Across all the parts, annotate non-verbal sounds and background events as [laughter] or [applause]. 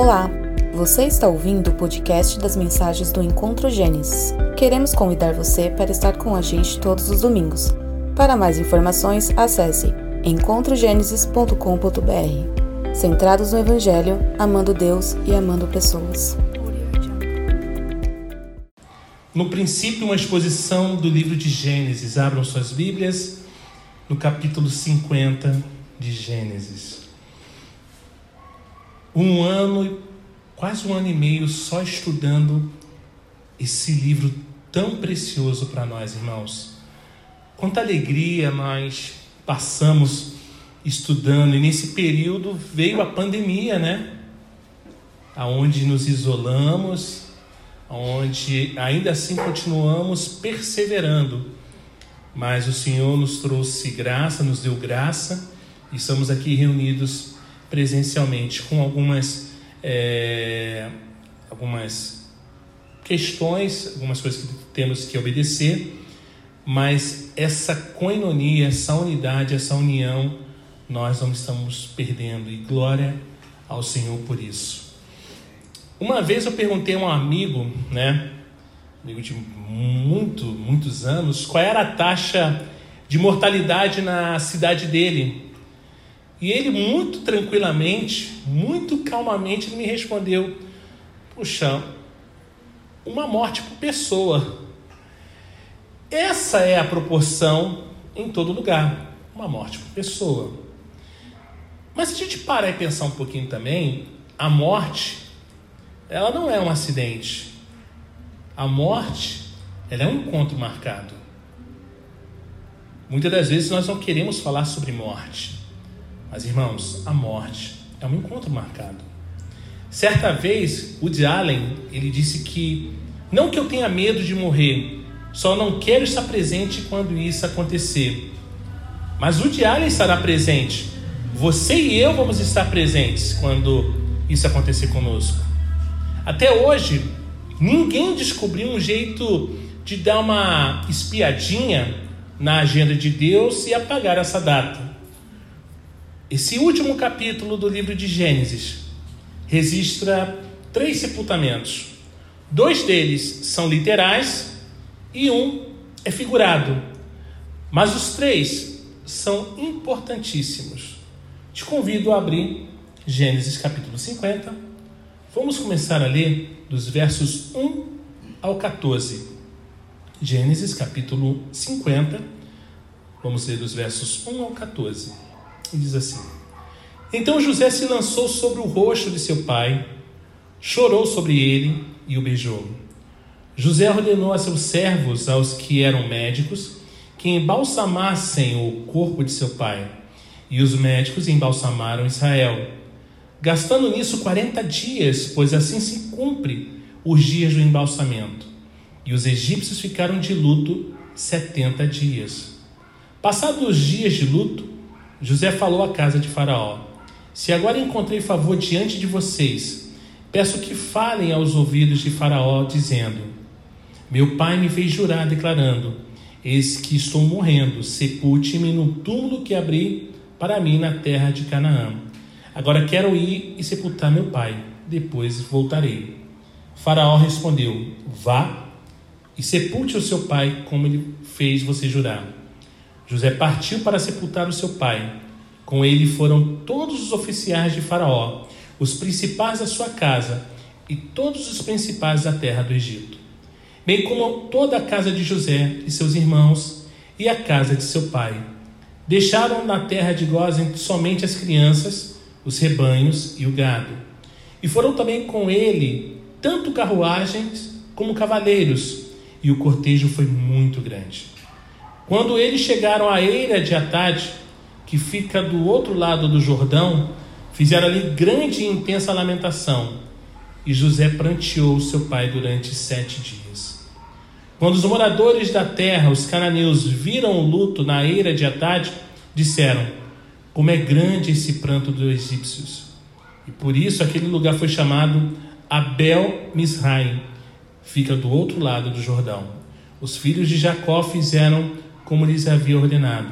Olá, você está ouvindo o podcast das mensagens do Encontro Gênesis. Queremos convidar você para estar com a gente todos os domingos. Para mais informações, acesse encontrogenesis.com.br. Centrados no Evangelho, amando Deus e amando pessoas. No princípio, uma exposição do livro de Gênesis. Abram suas Bíblias no capítulo 50 de Gênesis. Um ano, quase um ano e meio só estudando esse livro tão precioso para nós, irmãos. Quanta alegria nós passamos estudando, e nesse período veio a pandemia, né? Aonde nos isolamos, onde ainda assim continuamos perseverando, mas o Senhor nos trouxe graça, nos deu graça, e estamos aqui reunidos presencialmente com algumas, é, algumas questões, algumas coisas que temos que obedecer, mas essa coinonia, essa unidade, essa união, nós não estamos perdendo, e glória ao Senhor por isso. Uma vez eu perguntei a um amigo, né, amigo de muito, muitos anos, qual era a taxa de mortalidade na cidade dele. E ele, muito tranquilamente, muito calmamente, me respondeu: Puxa, uma morte por pessoa. Essa é a proporção em todo lugar: uma morte por pessoa. Mas se a gente parar e pensar um pouquinho também, a morte ela não é um acidente. A morte, ela é um encontro marcado. Muitas das vezes nós não queremos falar sobre morte. Mas, irmãos, a morte é um encontro marcado. Certa vez, Woody Allen, ele disse que não que eu tenha medo de morrer, só não quero estar presente quando isso acontecer. Mas Woody Allen estará presente. Você e eu vamos estar presentes quando isso acontecer conosco. Até hoje, ninguém descobriu um jeito de dar uma espiadinha na agenda de Deus e apagar essa data. Esse último capítulo do livro de Gênesis registra três sepultamentos. Dois deles são literais e um é figurado. Mas os três são importantíssimos. Te convido a abrir Gênesis capítulo 50 Vamos começar a ler dos versos 1 ao 14. Gênesis capítulo 50. Vamos ler dos versos 1 ao 14. E diz assim: Então José se lançou sobre o rosto de seu pai, chorou sobre ele e o beijou. José ordenou a seus servos, aos que eram médicos, que embalsamassem o corpo de seu pai. E os médicos embalsamaram Israel gastando nisso 40 dias, pois assim se cumpre os dias do embalsamento. E os egípcios ficaram de luto 70 dias. Passados os dias de luto, José falou à casa de Faraó: Se agora encontrei favor diante de vocês, peço que falem aos ouvidos de Faraó, dizendo: Meu pai me fez jurar, declarando: Eis que estou morrendo, sepulte-me no túmulo que abri para mim na terra de Canaã Agora quero ir e sepultar meu pai, depois voltarei. Faraó respondeu: Vá e sepulte o seu pai, como ele fez você jurar. José partiu para sepultar o seu pai. Com ele foram todos os oficiais de Faraó, os principais da sua casa e todos os principais da terra do Egito, bem como toda a casa de José e seus irmãos e a casa de seu pai. Deixaram na terra de Gozen somente as crianças os rebanhos e o gado. E foram também com ele tanto carruagens como cavaleiros, e o cortejo foi muito grande. Quando eles chegaram à eira de Atade, que fica do outro lado do Jordão, fizeram ali grande e intensa lamentação, e José pranteou seu pai durante sete dias. Quando os moradores da terra, os cananeus, viram o luto na eira de Atade, disseram: como é grande esse pranto dos egípcios. E por isso aquele lugar foi chamado Abel Misraim, fica do outro lado do Jordão. Os filhos de Jacó fizeram como lhes havia ordenado.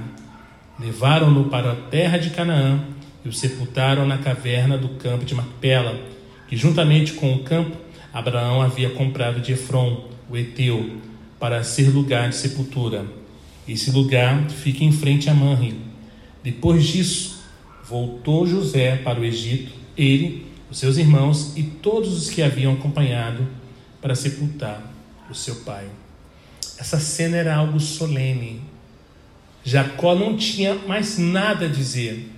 Levaram-no para a terra de Canaã e o sepultaram na caverna do campo de Macpela, que juntamente com o campo Abraão havia comprado de Efron, o Eteu, para ser lugar de sepultura. Esse lugar fica em frente a Manre. Depois disso, voltou José para o Egito, ele, os seus irmãos e todos os que haviam acompanhado para sepultar o seu pai. Essa cena era algo solene. Jacó não tinha mais nada a dizer.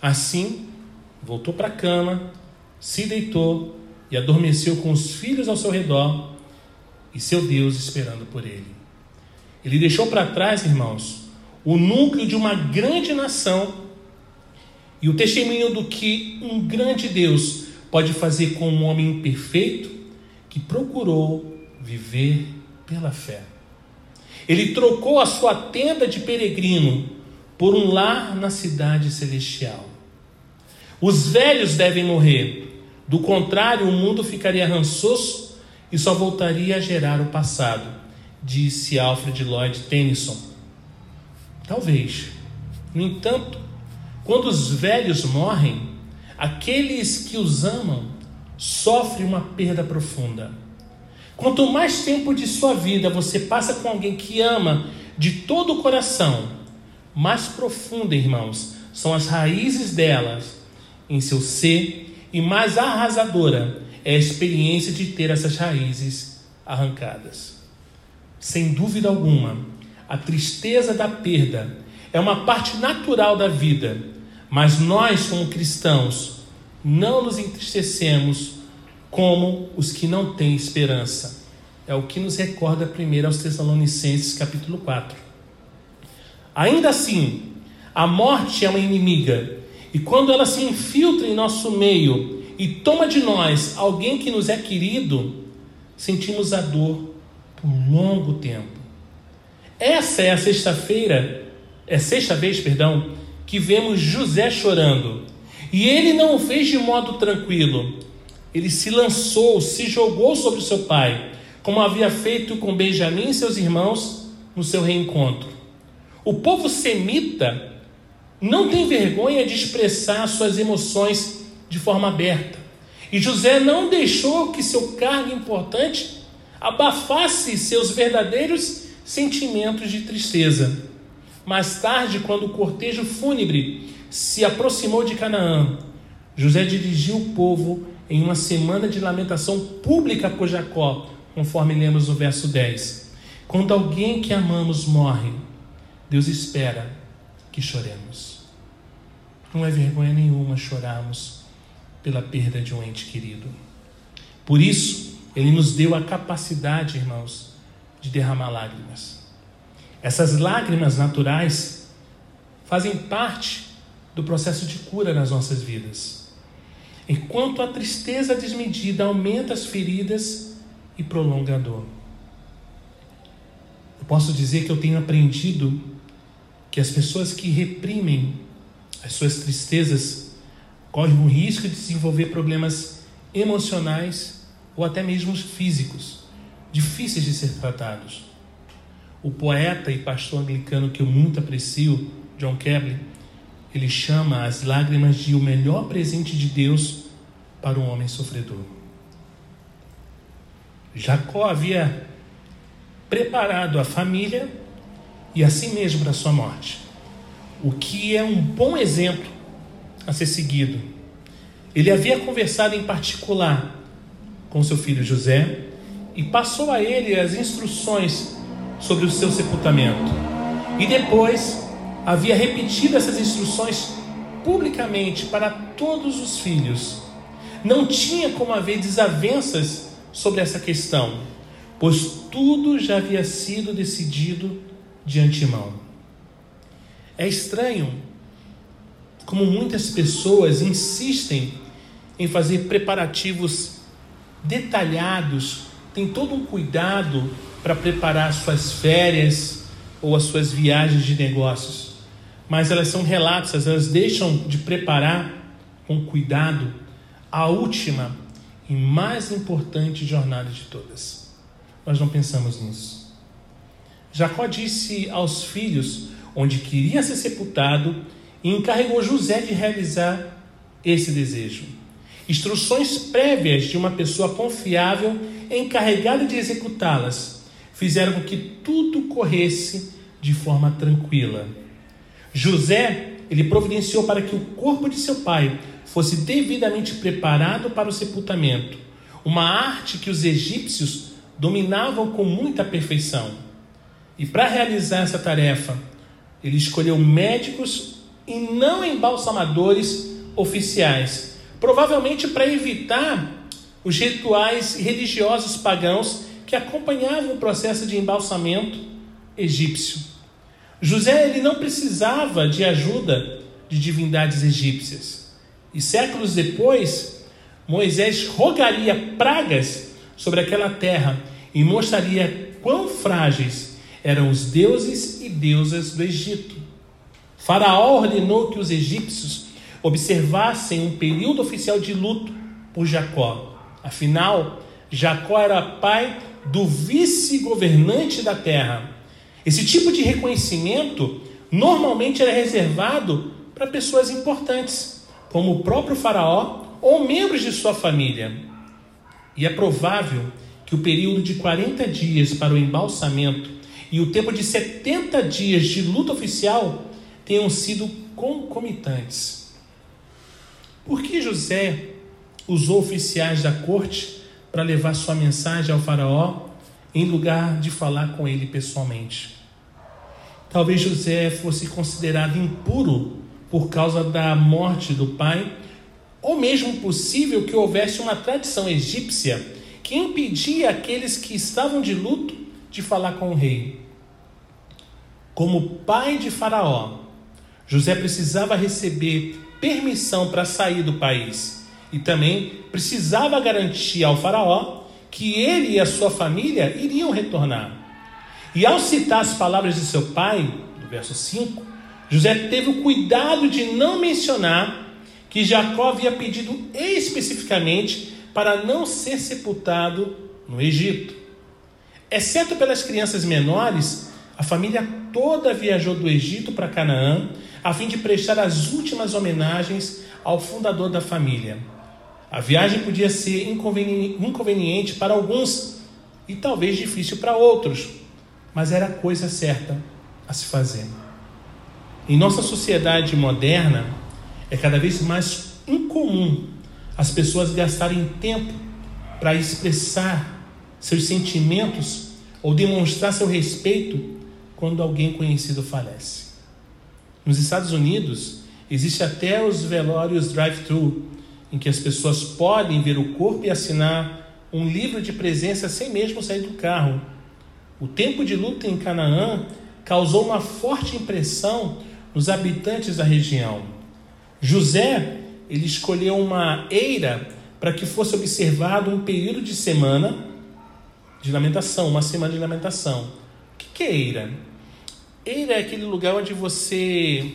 Assim, voltou para a cama, se deitou e adormeceu com os filhos ao seu redor e seu Deus esperando por ele. Ele deixou para trás, irmãos, o núcleo de uma grande nação e o testemunho do que um grande Deus pode fazer com um homem imperfeito que procurou viver pela fé. Ele trocou a sua tenda de peregrino por um lar na cidade celestial. Os velhos devem morrer, do contrário, o mundo ficaria rançoso e só voltaria a gerar o passado, disse Alfred Lloyd Tennyson. Talvez. No entanto, quando os velhos morrem, aqueles que os amam sofrem uma perda profunda. Quanto mais tempo de sua vida você passa com alguém que ama de todo o coração, mais profunda, irmãos, são as raízes delas em seu ser e mais arrasadora é a experiência de ter essas raízes arrancadas. Sem dúvida alguma, a tristeza da perda é uma parte natural da vida, mas nós, como cristãos, não nos entristecemos como os que não têm esperança. É o que nos recorda primeiro aos Tessalonicenses, capítulo 4. Ainda assim, a morte é uma inimiga, e quando ela se infiltra em nosso meio e toma de nós alguém que nos é querido, sentimos a dor por longo tempo. Essa é a sexta-feira, é sexta vez, perdão, que vemos José chorando. E ele não o fez de modo tranquilo. Ele se lançou, se jogou sobre seu pai, como havia feito com Benjamim e seus irmãos no seu reencontro. O povo semita não tem vergonha de expressar suas emoções de forma aberta. E José não deixou que seu cargo importante abafasse seus verdadeiros sentimentos de tristeza. Mais tarde, quando o cortejo fúnebre se aproximou de Canaã, José dirigiu o povo em uma semana de lamentação pública por Jacó, conforme lemos no verso 10. Quando alguém que amamos morre, Deus espera que choremos. Não é vergonha nenhuma chorarmos pela perda de um ente querido. Por isso, Ele nos deu a capacidade, irmãos, de derramar lágrimas. Essas lágrimas naturais fazem parte do processo de cura nas nossas vidas. Enquanto a tristeza desmedida aumenta as feridas e prolonga a dor. Eu posso dizer que eu tenho aprendido que as pessoas que reprimem as suas tristezas correm o risco de desenvolver problemas emocionais ou até mesmo físicos, difíceis de ser tratados. O poeta e pastor anglicano que eu muito aprecio, John Keble, ele chama as lágrimas de o melhor presente de Deus para um homem sofredor. Jacó havia preparado a família e a si mesmo para a sua morte, o que é um bom exemplo a ser seguido. Ele havia conversado em particular com seu filho José e passou a ele as instruções sobre o seu sepultamento. E depois havia repetido essas instruções publicamente para todos os filhos. Não tinha como haver desavenças sobre essa questão, pois tudo já havia sido decidido de antemão. É estranho como muitas pessoas insistem em fazer preparativos detalhados, tem todo um cuidado para preparar suas férias ou as suas viagens de negócios. Mas elas são relatos, elas deixam de preparar com cuidado a última e mais importante jornada de todas. Nós não pensamos nisso. Jacó disse aos filhos onde queria ser sepultado e encarregou José de realizar esse desejo. instruções prévias de uma pessoa confiável encarregada de executá-las fizeram com que tudo corresse de forma tranquila. José, ele providenciou para que o corpo de seu pai fosse devidamente preparado para o sepultamento, uma arte que os egípcios dominavam com muita perfeição. E para realizar essa tarefa, ele escolheu médicos e não embalsamadores oficiais, provavelmente para evitar os rituais religiosos pagãos que acompanhavam o processo de embalsamento egípcio. José ele não precisava de ajuda de divindades egípcias. E séculos depois, Moisés rogaria pragas sobre aquela terra e mostraria quão frágeis eram os deuses e deusas do Egito. Faraó ordenou que os egípcios observassem um período oficial de luto por Jacó. Afinal, Jacó era pai do vice-governante da terra. Esse tipo de reconhecimento normalmente era reservado para pessoas importantes, como o próprio Faraó ou membros de sua família. E é provável que o período de 40 dias para o embalsamento e o tempo de 70 dias de luta oficial tenham sido concomitantes. Por que José usou oficiais da corte para levar sua mensagem ao Faraó em lugar de falar com ele pessoalmente? Talvez José fosse considerado impuro por causa da morte do pai, ou mesmo possível que houvesse uma tradição egípcia que impedia aqueles que estavam de luto de falar com o rei. Como pai de Faraó, José precisava receber permissão para sair do país e também precisava garantir ao Faraó que ele e a sua família iriam retornar. E ao citar as palavras de seu pai, no verso 5, José teve o cuidado de não mencionar que Jacó havia pedido especificamente para não ser sepultado no Egito. Exceto pelas crianças menores, a família toda viajou do Egito para Canaã, a fim de prestar as últimas homenagens ao fundador da família. A viagem podia ser inconveniente para alguns e talvez difícil para outros, mas era a coisa certa a se fazer. Em nossa sociedade moderna, é cada vez mais incomum as pessoas gastarem tempo para expressar seus sentimentos ou demonstrar seu respeito quando alguém conhecido falece. Nos Estados Unidos, existe até os velórios drive-thru, em que as pessoas podem ver o corpo e assinar um livro de presença sem mesmo sair do carro. O tempo de luta em Canaã causou uma forte impressão nos habitantes da região. José ele escolheu uma eira para que fosse observado um período de semana de lamentação, uma semana de lamentação. O que é eira? Eira é aquele lugar onde você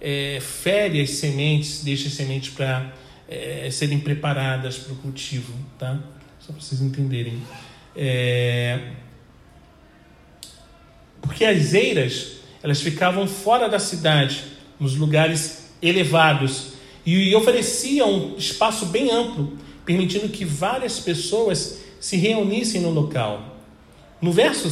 é, fere as sementes, deixa as sementes para é, serem preparadas para o cultivo, tá? Só para vocês entenderem. É... Porque as eiras, elas ficavam fora da cidade, nos lugares elevados, e oferecia um espaço bem amplo, permitindo que várias pessoas se reunissem no local. No verso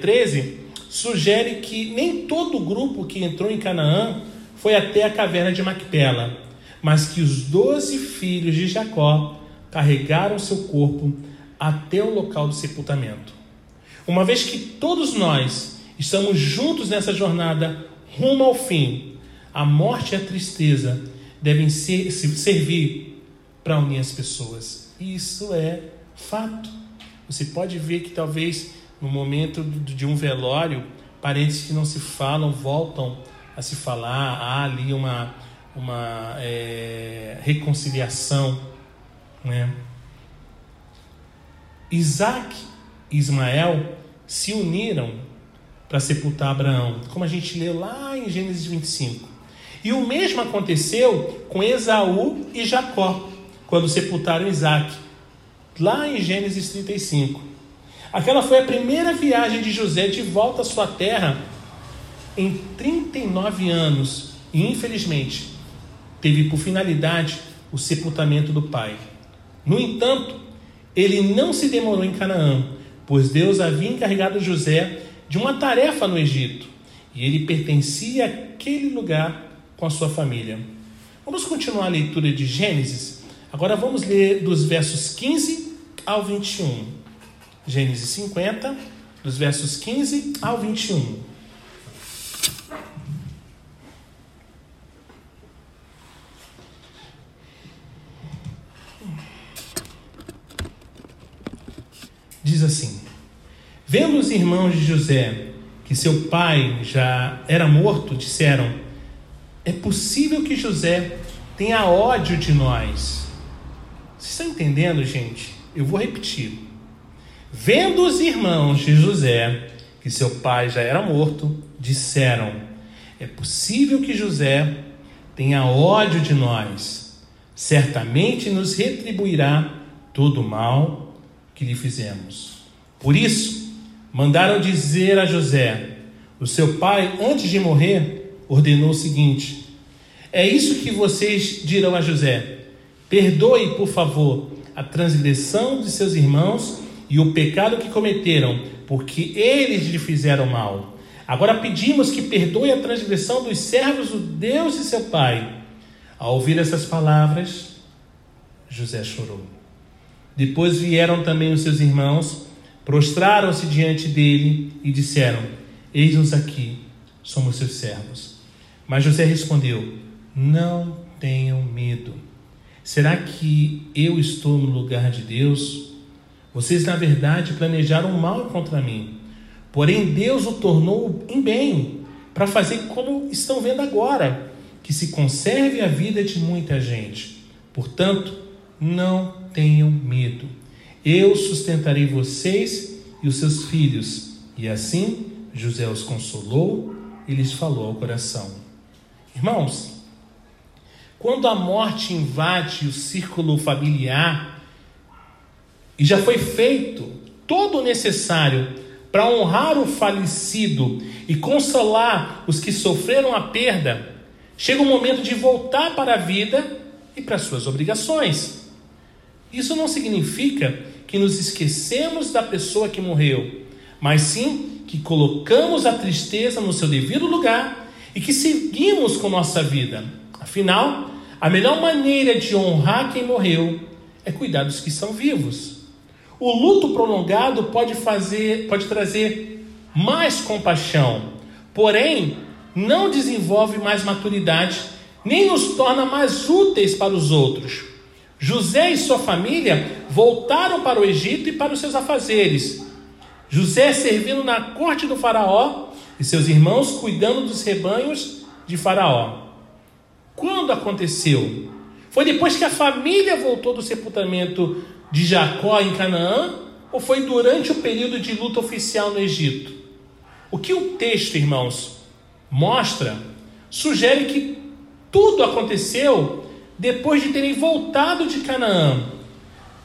13, é, sugere que nem todo o grupo que entrou em Canaã foi até a caverna de Macpela, mas que os doze filhos de Jacó carregaram seu corpo até o local do sepultamento. Uma vez que todos nós estamos juntos nessa jornada rumo ao fim, a morte e a tristeza devem ser, servir para unir as pessoas. Isso é fato. Você pode ver que talvez no momento de um velório, parentes que não se falam voltam a se falar, há ali uma, uma é, reconciliação. Né? Isaac e Ismael se uniram para sepultar Abraão, como a gente lê lá em Gênesis 25. E o mesmo aconteceu com Esaú e Jacó, quando sepultaram Isaac, lá em Gênesis 35. Aquela foi a primeira viagem de José de volta à sua terra em 39 anos e, infelizmente, teve por finalidade o sepultamento do pai. No entanto, ele não se demorou em Canaã, pois Deus havia encarregado José de uma tarefa no Egito, e ele pertencia àquele lugar com a sua família. Vamos continuar a leitura de Gênesis. Agora vamos ler dos versos 15 ao 21. Gênesis 50, dos versos 15 ao 21. Diz assim: Vendo os irmãos de José que seu pai já era morto, disseram: É possível que José tenha ódio de nós. Vocês estão entendendo, gente? Eu vou repetir. Vendo os irmãos de José que seu pai já era morto, disseram: É possível que José tenha ódio de nós. Certamente nos retribuirá todo o mal que lhe fizemos. Por isso, mandaram dizer a José: O seu pai, antes de morrer, ordenou o seguinte: É isso que vocês dirão a José: Perdoe, por favor, a transgressão de seus irmãos e o pecado que cometeram, porque eles lhe fizeram mal. Agora pedimos que perdoe a transgressão dos servos do Deus e seu pai. Ao ouvir essas palavras, José chorou. Depois vieram também os seus irmãos, prostraram-se diante dele e disseram: Eis-nos aqui, somos seus servos. Mas José respondeu: Não tenham medo. Será que eu estou no lugar de Deus? Vocês, na verdade, planejaram mal contra mim. Porém, Deus o tornou em bem, para fazer como estão vendo agora, que se conserve a vida de muita gente. Portanto, não tenham medo. Eu sustentarei vocês e os seus filhos. E assim José os consolou e lhes falou ao coração. Irmãos, quando a morte invade o círculo familiar e já foi feito todo o necessário para honrar o falecido e consolar os que sofreram a perda, chega o momento de voltar para a vida e para suas obrigações. Isso não significa que nos esquecemos da pessoa que morreu, mas sim que colocamos a tristeza no seu devido lugar e que seguimos com nossa vida. Afinal, a melhor maneira de honrar quem morreu é cuidar dos que estão vivos. O luto prolongado pode fazer, pode trazer mais compaixão, porém não desenvolve mais maturidade, nem nos torna mais úteis para os outros. José e sua família voltaram para o Egito e para os seus afazeres. José servindo na corte do Faraó e seus irmãos cuidando dos rebanhos de Faraó. Quando aconteceu? Foi depois que a família voltou do sepultamento de Jacó em Canaã ou foi durante o período de luta oficial no Egito? O que o texto, irmãos, mostra, sugere que tudo aconteceu depois de terem voltado de Canaã,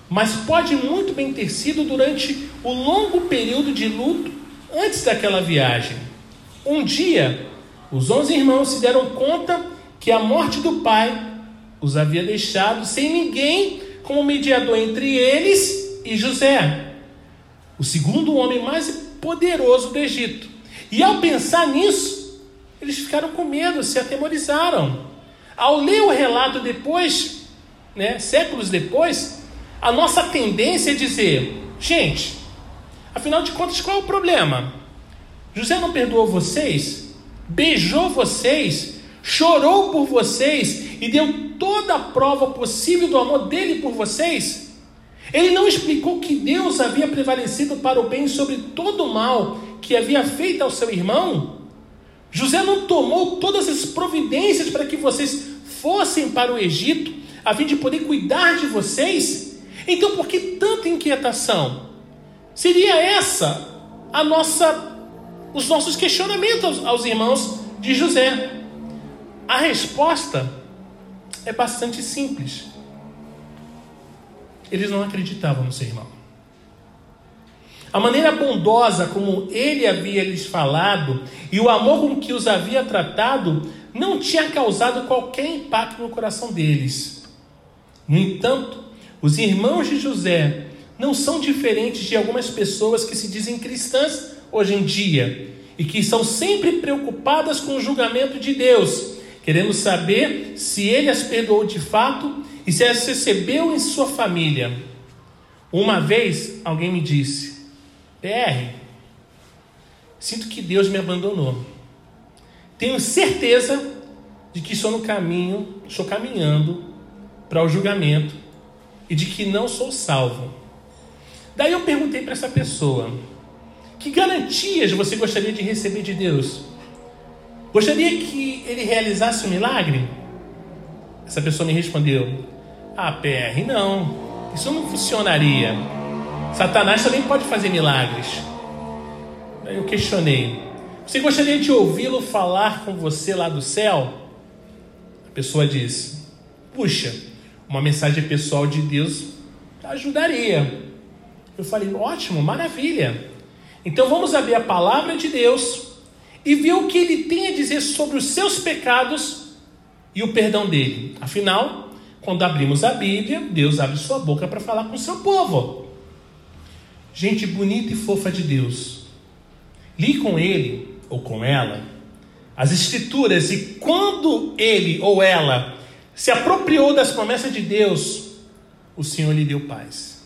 mas pode muito bem ter sido durante o longo período de luto antes daquela viagem. Um dia, os onze irmãos se deram conta que a morte do pai os havia deixado sem ninguém como mediador entre eles e José, o segundo homem mais poderoso do Egito. E ao pensar nisso, eles ficaram com medo, se atemorizaram. Ao ler o relato depois, né, séculos depois, a nossa tendência é dizer: gente, afinal de contas, qual é o problema? José não perdoou vocês, beijou vocês, chorou por vocês e deu toda a prova possível do amor dele por vocês? Ele não explicou que Deus havia prevalecido para o bem sobre todo o mal que havia feito ao seu irmão? José não tomou todas as providências para que vocês fossem para o Egito, a fim de poder cuidar de vocês? Então, por que tanta inquietação? Seria essa a nossa, os nossos questionamentos aos, aos irmãos de José. A resposta é bastante simples. Eles não acreditavam no seu irmão. A maneira bondosa como ele havia lhes falado e o amor com que os havia tratado não tinha causado qualquer impacto no coração deles. No entanto, os irmãos de José não são diferentes de algumas pessoas que se dizem cristãs hoje em dia e que são sempre preocupadas com o julgamento de Deus, querendo saber se ele as perdoou de fato e se as recebeu em sua família. Uma vez alguém me disse: PR, sinto que Deus me abandonou. Tenho certeza de que estou no caminho, estou caminhando para o julgamento e de que não sou salvo. Daí eu perguntei para essa pessoa: que garantias você gostaria de receber de Deus? Gostaria que ele realizasse um milagre? Essa pessoa me respondeu: Ah, PR, não, isso não funcionaria. Satanás também pode fazer milagres. Daí eu questionei: Você gostaria de ouvi-lo falar com você lá do céu? A pessoa disse: Puxa, uma mensagem pessoal de Deus ajudaria. Eu falei: Ótimo, maravilha. Então vamos abrir a palavra de Deus e ver o que ele tem a dizer sobre os seus pecados e o perdão dele. Afinal, quando abrimos a Bíblia, Deus abre sua boca para falar com o seu povo. Gente bonita e fofa de Deus. Li com ele ou com ela as Escrituras e quando ele ou ela se apropriou das promessas de Deus, o Senhor lhe deu paz.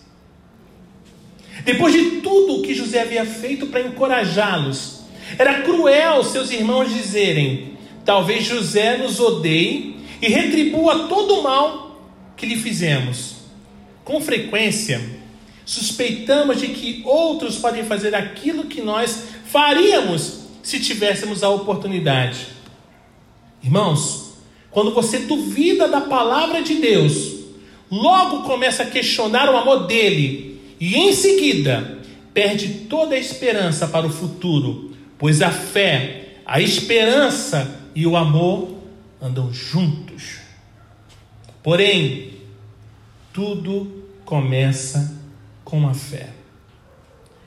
Depois de tudo o que José havia feito para encorajá-los, era cruel seus irmãos dizerem: talvez José nos odeie e retribua todo o mal que lhe fizemos. Com frequência, suspeitamos de que outros podem fazer aquilo que nós faríamos se tivéssemos a oportunidade. Irmãos, quando você duvida da palavra de Deus, logo começa a questionar o amor dele e em seguida perde toda a esperança para o futuro, pois a fé, a esperança e o amor andam juntos. Porém, tudo começa com a fé.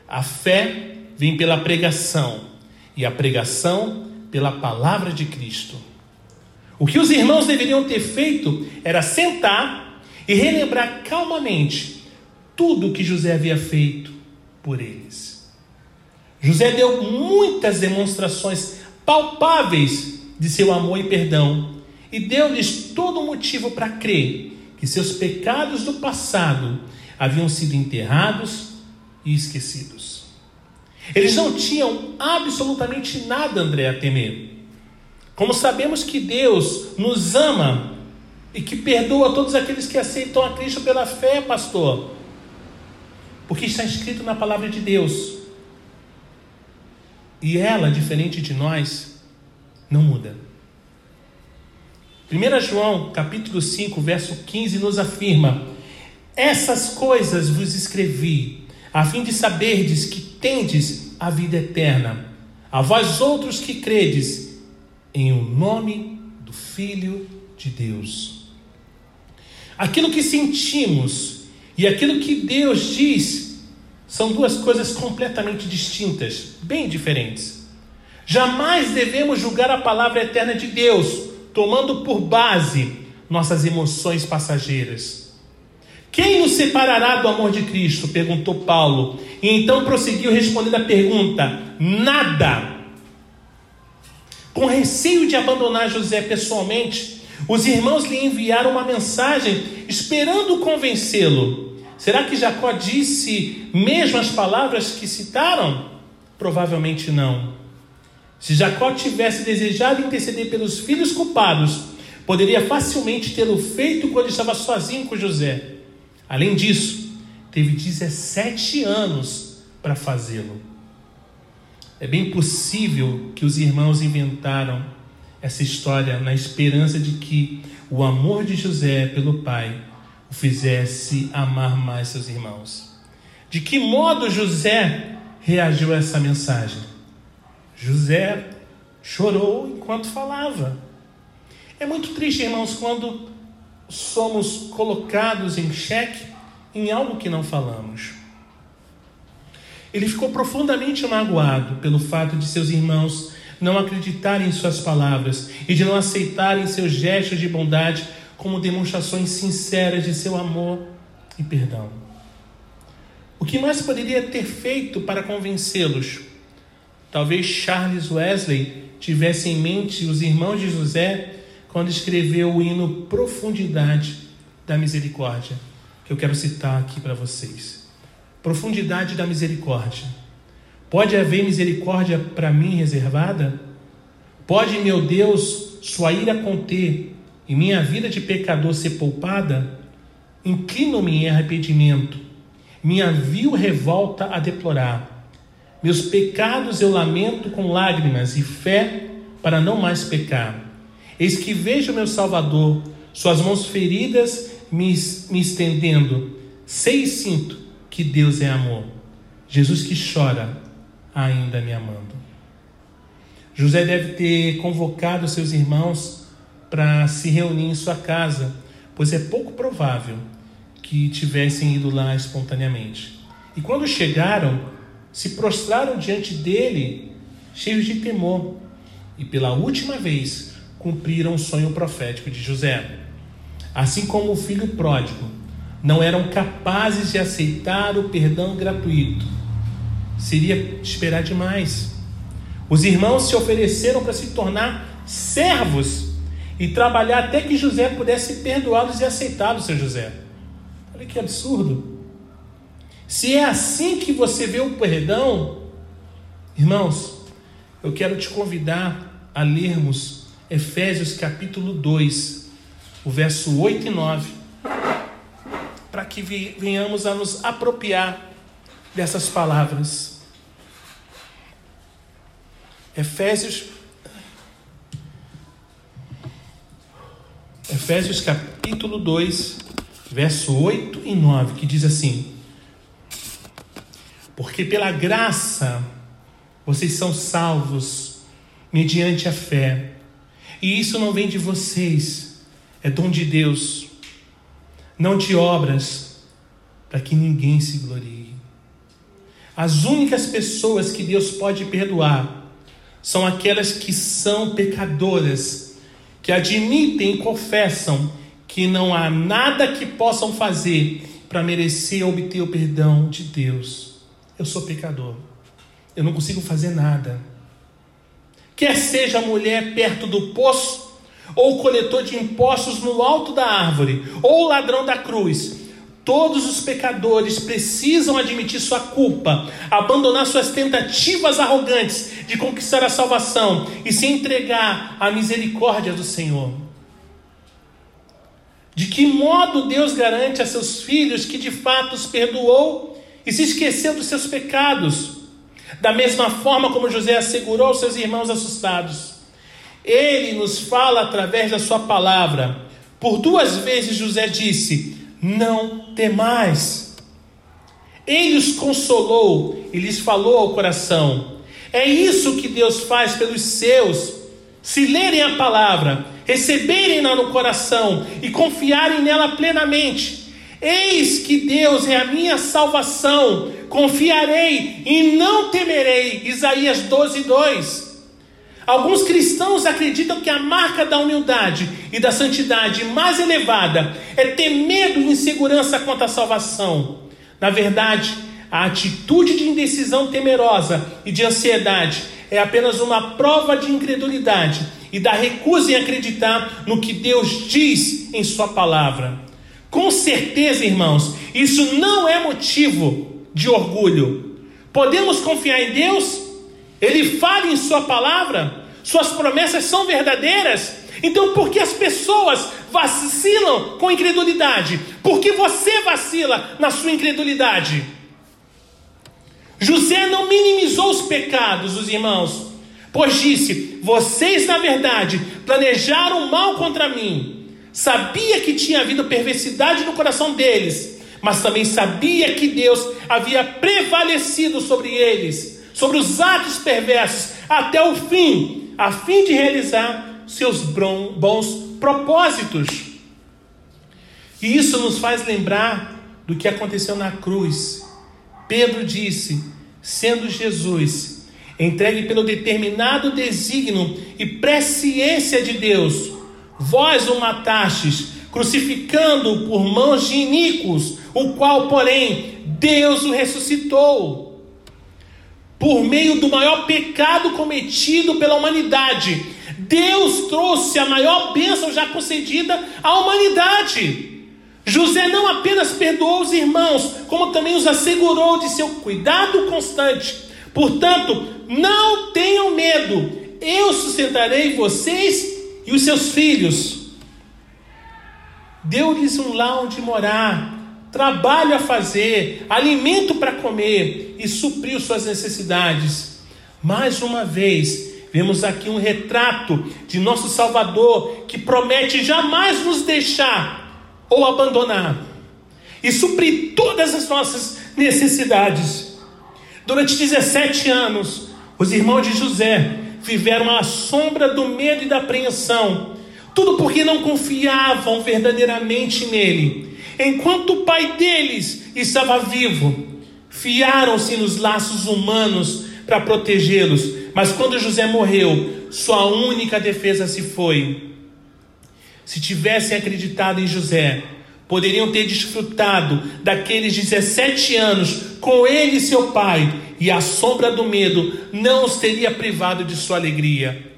A fé vem pela pregação e a pregação pela palavra de Cristo. O que os irmãos deveriam ter feito era sentar e relembrar calmamente tudo o que José havia feito por eles. José deu muitas demonstrações palpáveis de seu amor e perdão e deu-lhes todo motivo para crer que seus pecados do passado haviam sido enterrados e esquecidos. Eles não tinham absolutamente nada, André, a temer. Como sabemos que Deus nos ama e que perdoa todos aqueles que aceitam a Cristo pela fé, pastor. Porque está escrito na palavra de Deus. E ela, diferente de nós, não muda. 1 João, capítulo 5, verso 15, nos afirma: Essas coisas vos escrevi, a fim de saberdes que tendes a vida eterna, a vós outros que credes em o nome do Filho de Deus. Aquilo que sentimos e aquilo que Deus diz são duas coisas completamente distintas, bem diferentes. Jamais devemos julgar a palavra eterna de Deus, tomando por base nossas emoções passageiras. Quem nos separará do amor de Cristo? perguntou Paulo. E então prosseguiu respondendo a pergunta: nada. Com receio de abandonar José pessoalmente, os irmãos lhe enviaram uma mensagem esperando convencê-lo. Será que Jacó disse mesmo as palavras que citaram? Provavelmente não. Se Jacó tivesse desejado interceder pelos filhos culpados, poderia facilmente tê-lo feito quando estava sozinho com José. Além disso, teve 17 anos para fazê-lo. É bem possível que os irmãos inventaram essa história na esperança de que o amor de José pelo pai o fizesse amar mais seus irmãos. De que modo José reagiu a essa mensagem? José chorou enquanto falava. É muito triste, irmãos, quando somos colocados em xeque em algo que não falamos. Ele ficou profundamente magoado pelo fato de seus irmãos não acreditarem em suas palavras e de não aceitarem seus gestos de bondade como demonstrações sinceras de seu amor e perdão. O que mais poderia ter feito para convencê-los? Talvez Charles Wesley tivesse em mente os irmãos de José quando escreveu o hino Profundidade da Misericórdia, que eu quero citar aqui para vocês. Profundidade da misericórdia. Pode haver misericórdia para mim reservada? Pode, meu Deus, sua ira conter e minha vida de pecador ser poupada? Inclino-me em arrependimento, minha vil revolta a deplorar. Meus pecados eu lamento com lágrimas e fé para não mais pecar. Eis que vejo meu Salvador, suas mãos feridas me, me estendendo. Sei e sinto que Deus é amor. Jesus que chora, ainda me amando. José deve ter convocado seus irmãos para se reunir em sua casa, pois é pouco provável que tivessem ido lá espontaneamente. E quando chegaram, se prostraram diante dele, cheios de temor, e pela última vez cumpriram o sonho profético de José. Assim como o filho pródigo, não eram capazes de aceitar o perdão gratuito. Seria esperar demais. Os irmãos se ofereceram para se tornar servos e trabalhar até que José pudesse perdoá-los e aceitá-los, seu José. Olha que absurdo. Se é assim que você vê o perdão, irmãos, eu quero te convidar a lermos Efésios capítulo 2, o verso 8 e 9, para que venhamos a nos apropriar dessas palavras. Efésios Efésios capítulo 2, verso 8 e 9, que diz assim: Porque pela graça vocês são salvos mediante a fé. E isso não vem de vocês, é dom de Deus, não de obras, para que ninguém se glorie. As únicas pessoas que Deus pode perdoar são aquelas que são pecadoras, que admitem e confessam que não há nada que possam fazer para merecer obter o perdão de Deus. Eu sou pecador, eu não consigo fazer nada quer seja mulher perto do poço, ou coletor de impostos no alto da árvore, ou ladrão da cruz, Todos os pecadores precisam admitir sua culpa, abandonar suas tentativas arrogantes de conquistar a salvação e se entregar à misericórdia do Senhor. De que modo Deus garante a seus filhos que de fato os perdoou e se esqueceu dos seus pecados? Da mesma forma como José assegurou seus irmãos assustados. Ele nos fala através da sua palavra. Por duas vezes José disse: Não temais. Ele os consolou e lhes falou ao coração. É isso que Deus faz pelos seus. Se lerem a palavra, receberem-na no coração e confiarem nela plenamente. Eis que Deus é a minha salvação confiarei e não temerei. Isaías 12, 2. Alguns cristãos acreditam que a marca da humildade e da santidade mais elevada é ter medo e insegurança quanto à salvação. Na verdade, a atitude de indecisão temerosa e de ansiedade é apenas uma prova de incredulidade e da recusa em acreditar no que Deus diz em Sua palavra. Com certeza, irmãos, isso não é motivo de orgulho. Podemos confiar em Deus? Ele fala em Sua palavra? Suas promessas são verdadeiras? Então, por que as pessoas vacilam com incredulidade? Por que você vacila na sua incredulidade? José não minimizou os pecados dos irmãos, pois disse: Vocês, na verdade, planejaram mal contra mim. Sabia que tinha havido perversidade no coração deles mas também sabia que Deus havia prevalecido sobre eles, sobre os atos perversos, até o fim, a fim de realizar seus bons propósitos. E isso nos faz lembrar do que aconteceu na cruz. Pedro disse: sendo Jesus entregue pelo determinado desígnio e presciência de Deus, vós o matastes crucificando por mãos de iníquos, o qual, porém, Deus o ressuscitou. Por meio do maior pecado cometido pela humanidade, Deus trouxe a maior bênção já concedida à humanidade. José não apenas perdoou os irmãos, como também os assegurou de seu cuidado constante. Portanto, não tenham medo, eu sustentarei vocês e os seus filhos. Deu-lhes um lar onde morar, trabalho a fazer, alimento para comer e supriu suas necessidades. Mais uma vez, vemos aqui um retrato de nosso Salvador que promete jamais nos deixar ou abandonar e suprir todas as nossas necessidades. Durante 17 anos, os irmãos de José viveram à sombra do medo e da apreensão, tudo porque não confiavam verdadeiramente nele. Enquanto o pai deles estava vivo, fiaram-se nos laços humanos para protegê-los, mas quando José morreu, sua única defesa se foi. Se tivessem acreditado em José, poderiam ter desfrutado daqueles 17 anos com ele e seu pai, e a sombra do medo não os teria privado de sua alegria.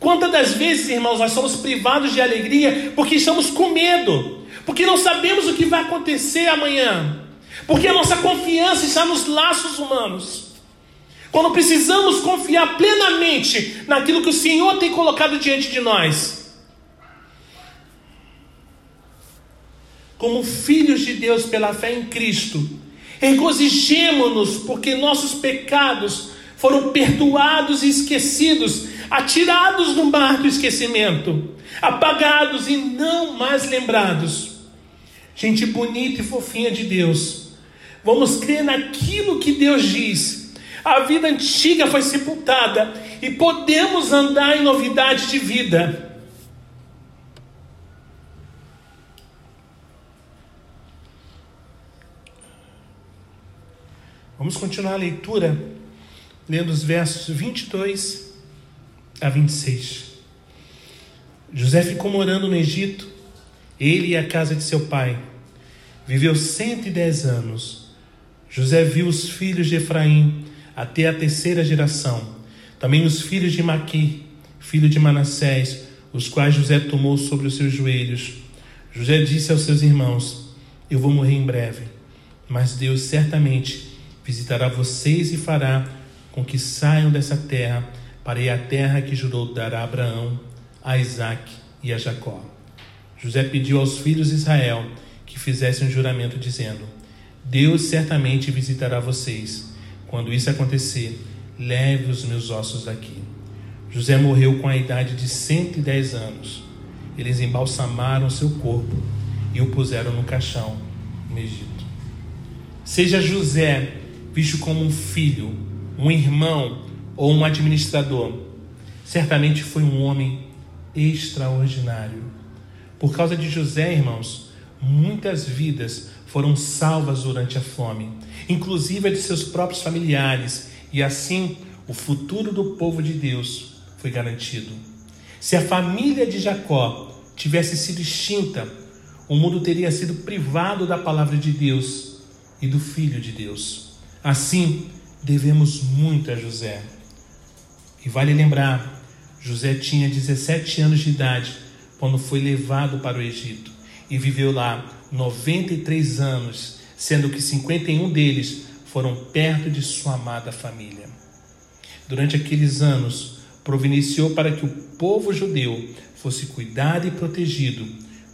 Quantas das vezes, irmãos, nós somos privados de alegria porque estamos com medo, porque não sabemos o que vai acontecer amanhã, porque a nossa confiança está nos laços humanos. Quando precisamos confiar plenamente naquilo que o Senhor tem colocado diante de nós, como filhos de Deus pela fé em Cristo, regozijemo-nos porque nossos pecados foram perdoados e esquecidos, atirados no mar do esquecimento, apagados e não mais lembrados. Gente bonita e fofinha de Deus, vamos crer naquilo que Deus diz. A vida antiga foi sepultada e podemos andar em novidade de vida. Vamos continuar a leitura, lendo os versos 22 a 26. José ficou morando no Egito, ele e a casa de seu pai. Viveu 110 anos. José viu os filhos de Efraim até a terceira geração. Também os filhos de Maqui, filho de Manassés, os quais José tomou sobre os seus joelhos. José disse aos seus irmãos: Eu vou morrer em breve, mas Deus certamente visitará vocês e fará com que saiam dessa terra para ir à terra que jurou dar a Abraão, a Isaac e a Jacó. José pediu aos filhos de Israel que fizessem um juramento, dizendo: Deus certamente visitará vocês. Quando isso acontecer, leve os meus ossos daqui. José morreu com a idade de 110 anos. Eles embalsamaram seu corpo e o puseram no caixão no Egito. Seja José visto como um filho, um irmão ou um administrador. Certamente foi um homem extraordinário. Por causa de José, irmãos, muitas vidas foram salvas durante a fome, inclusive a de seus próprios familiares, e assim o futuro do povo de Deus foi garantido. Se a família de Jacó tivesse sido extinta, o mundo teria sido privado da palavra de Deus e do Filho de Deus. Assim, devemos muito a José. E vale lembrar, José tinha 17 anos de idade quando foi levado para o Egito e viveu lá 93 anos, sendo que 51 deles foram perto de sua amada família. Durante aqueles anos, providenciou para que o povo judeu fosse cuidado e protegido,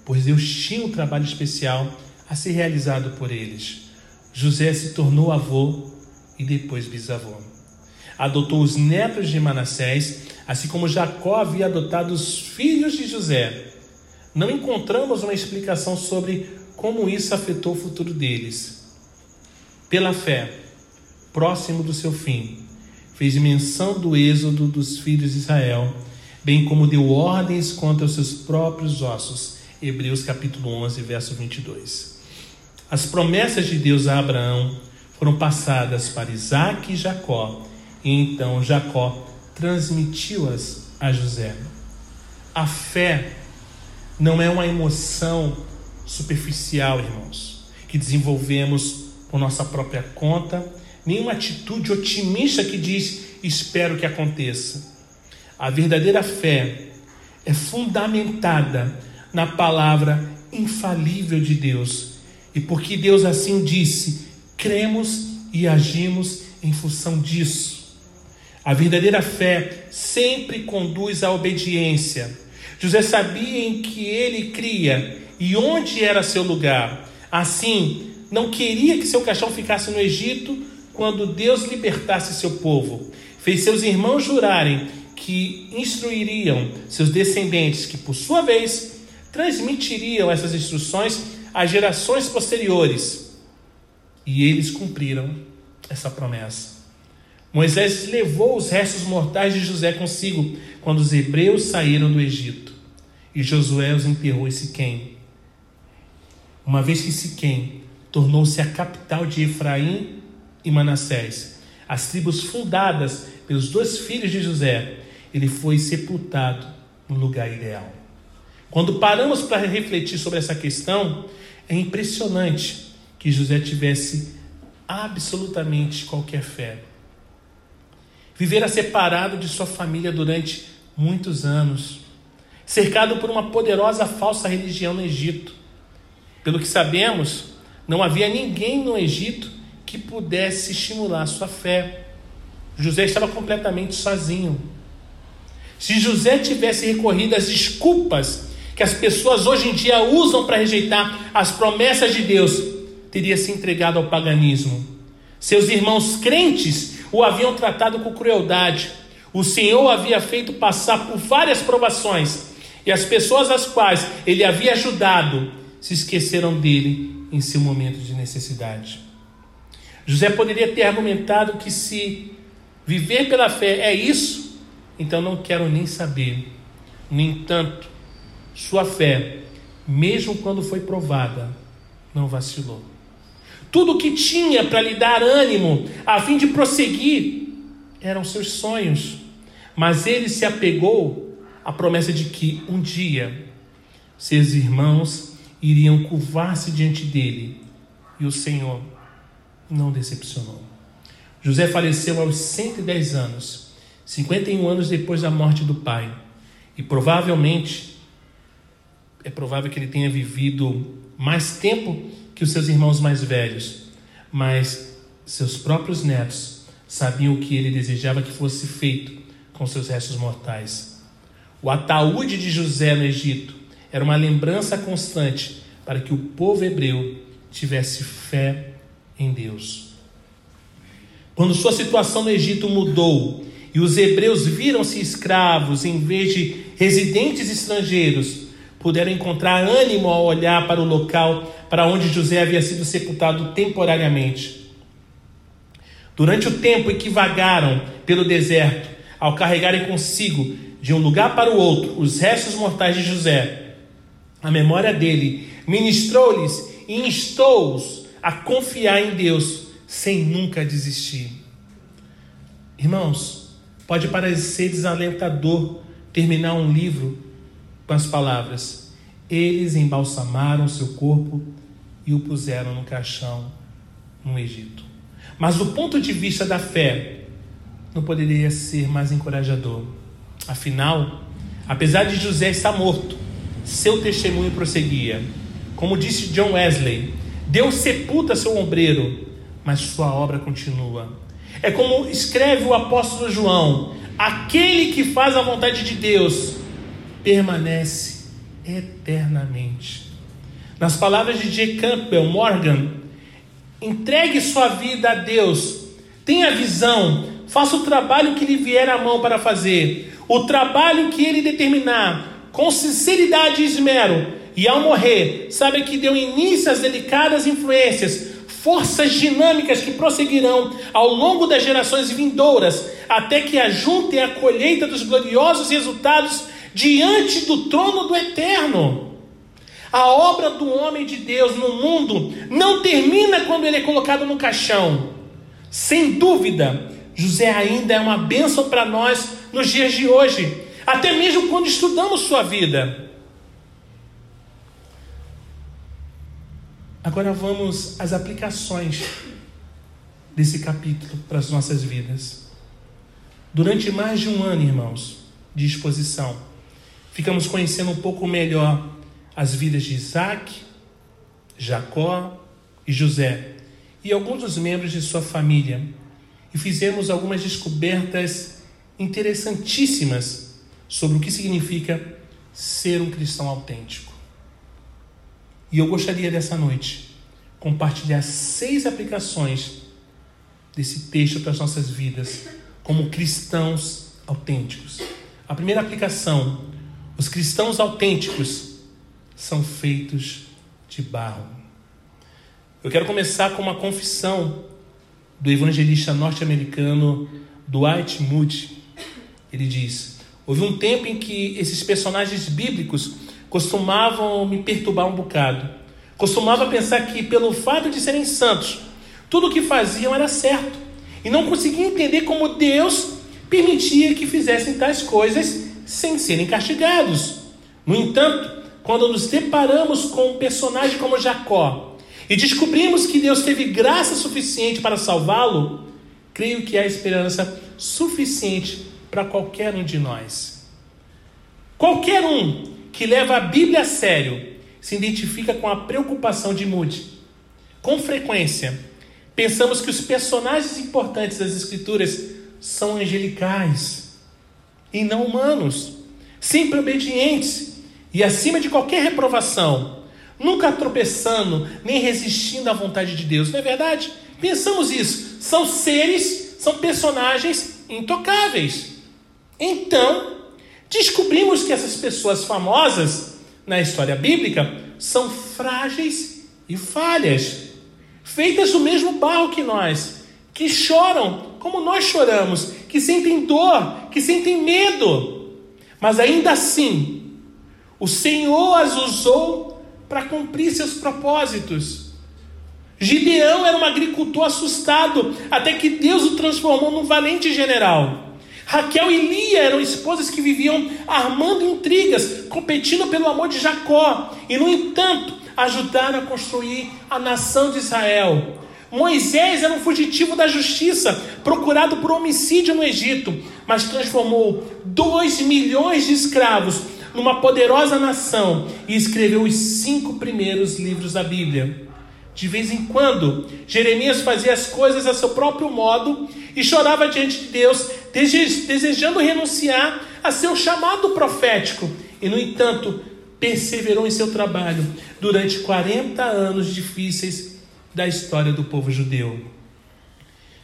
pois Deus tinha um trabalho especial a ser realizado por eles. José se tornou avô e depois bisavô. Adotou os netos de Manassés, assim como Jacó havia adotado os filhos de José. Não encontramos uma explicação sobre como isso afetou o futuro deles. Pela fé, próximo do seu fim, fez menção do êxodo dos filhos de Israel, bem como deu ordens contra os seus próprios ossos. Hebreus capítulo 11, verso 22. As promessas de Deus a Abraão foram passadas para Isaac e Jacó, e então Jacó transmitiu-as a José. A fé não é uma emoção superficial, irmãos, que desenvolvemos por nossa própria conta, nem uma atitude otimista que diz espero que aconteça. A verdadeira fé é fundamentada na palavra infalível de Deus. E porque Deus assim disse, cremos e agimos em função disso. A verdadeira fé sempre conduz à obediência. José sabia em que ele cria e onde era seu lugar. Assim, não queria que seu caixão ficasse no Egito quando Deus libertasse seu povo. Fez seus irmãos jurarem que instruiriam seus descendentes, que por sua vez transmitiriam essas instruções às gerações posteriores. E eles cumpriram essa promessa. Moisés levou os restos mortais de José consigo quando os hebreus saíram do Egito. E Josué os enterrou em Siquém. Uma vez que Siquém tornou-se a capital de Efraim e Manassés, as tribos fundadas pelos dois filhos de José, ele foi sepultado no lugar ideal. Quando paramos para refletir sobre essa questão, é impressionante que José tivesse absolutamente qualquer fé. Vivera separado de sua família durante muitos anos, cercado por uma poderosa falsa religião no Egito. Pelo que sabemos, não havia ninguém no Egito que pudesse estimular sua fé. José estava completamente sozinho. Se José tivesse recorrido às desculpas que as pessoas hoje em dia usam para rejeitar as promessas de Deus, teria se entregado ao paganismo. Seus irmãos crentes o haviam tratado com crueldade. O Senhor havia feito passar por várias provações, e as pessoas às quais ele havia ajudado se esqueceram dele em seu momento de necessidade. José poderia ter argumentado que se viver pela fé é isso, então não quero nem saber. No entanto, sua fé, mesmo quando foi provada, não vacilou. Tudo o que tinha para lhe dar ânimo, a fim de prosseguir, eram seus sonhos. Mas ele se apegou à promessa de que um dia seus irmãos iriam curvar-se diante dele. E o Senhor não decepcionou. José faleceu aos 110 anos, 51 anos depois da morte do pai. E provavelmente, é provável que ele tenha vivido mais tempo que os seus irmãos mais velhos, mas seus próprios netos sabiam o que ele desejava que fosse feito com seus restos mortais. O ataúde de José no Egito era uma lembrança constante para que o povo hebreu tivesse fé em Deus. Quando sua situação no Egito mudou e os hebreus viram-se escravos em vez de residentes estrangeiros, puderam encontrar ânimo ao olhar para o local para onde José havia sido sepultado temporariamente. Durante o tempo em que vagaram pelo deserto, ao carregarem consigo de um lugar para o outro os restos mortais de José, a memória dele ministrou-lhes e instou-os a confiar em Deus sem nunca desistir. Irmãos, pode parecer desalentador terminar um livro com as palavras: Eles embalsamaram seu corpo e o puseram no caixão no Egito. Mas do ponto de vista da fé, não poderia ser mais encorajador. Afinal, apesar de José estar morto, seu testemunho prosseguia. Como disse John Wesley, Deus sepulta seu ombreiro, mas sua obra continua. É como escreve o apóstolo João: aquele que faz a vontade de Deus permanece eternamente. Nas palavras de J. Campbell Morgan, entregue sua vida a Deus, tenha visão, faça o trabalho que lhe vier à mão para fazer, o trabalho que ele determinar, com sinceridade e esmero, e ao morrer, sabe que deu início às delicadas influências, forças dinâmicas que prosseguirão ao longo das gerações vindouras, até que ajuntem a colheita dos gloriosos resultados diante do trono do Eterno. A obra do homem de Deus no mundo não termina quando ele é colocado no caixão. Sem dúvida, José ainda é uma bênção para nós nos dias de hoje, até mesmo quando estudamos sua vida. Agora vamos às aplicações desse capítulo para as nossas vidas. Durante mais de um ano, irmãos, de exposição, ficamos conhecendo um pouco melhor as vidas de Isaac, Jacó e José e alguns dos membros de sua família e fizemos algumas descobertas interessantíssimas sobre o que significa ser um cristão autêntico. E eu gostaria dessa noite compartilhar seis aplicações desse texto para as nossas vidas como cristãos autênticos. A primeira aplicação: os cristãos autênticos são feitos de barro. Eu quero começar com uma confissão do evangelista norte-americano Dwight Moody. Ele diz: Houve um tempo em que esses personagens bíblicos costumavam me perturbar um bocado. Costumava pensar que, pelo fato de serem santos, tudo o que faziam era certo. E não conseguia entender como Deus permitia que fizessem tais coisas sem serem castigados. No entanto, quando nos deparamos com um personagem como Jacó e descobrimos que Deus teve graça suficiente para salvá-lo, creio que há esperança suficiente para qualquer um de nós. Qualquer um que leva a Bíblia a sério se identifica com a preocupação de Moody. Com frequência, pensamos que os personagens importantes das Escrituras são angelicais e não humanos, sempre obedientes e acima de qualquer reprovação, nunca tropeçando nem resistindo à vontade de Deus. Não é verdade? Pensamos isso. São seres, são personagens intocáveis. Então, descobrimos que essas pessoas famosas na história bíblica são frágeis e falhas, feitas do mesmo barro que nós, que choram como nós choramos, que sentem dor, que sentem medo, mas ainda assim, o Senhor as usou para cumprir seus propósitos. Gideão era um agricultor assustado, até que Deus o transformou num valente general. Raquel e Lia eram esposas que viviam armando intrigas, competindo pelo amor de Jacó, e no entanto ajudaram a construir a nação de Israel. Moisés era um fugitivo da justiça, procurado por homicídio no Egito, mas transformou dois milhões de escravos numa poderosa nação e escreveu os cinco primeiros livros da Bíblia. De vez em quando, Jeremias fazia as coisas a seu próprio modo e chorava diante de Deus, desejando renunciar a seu chamado profético. E, no entanto, perseverou em seu trabalho durante 40 anos difíceis da história do povo judeu.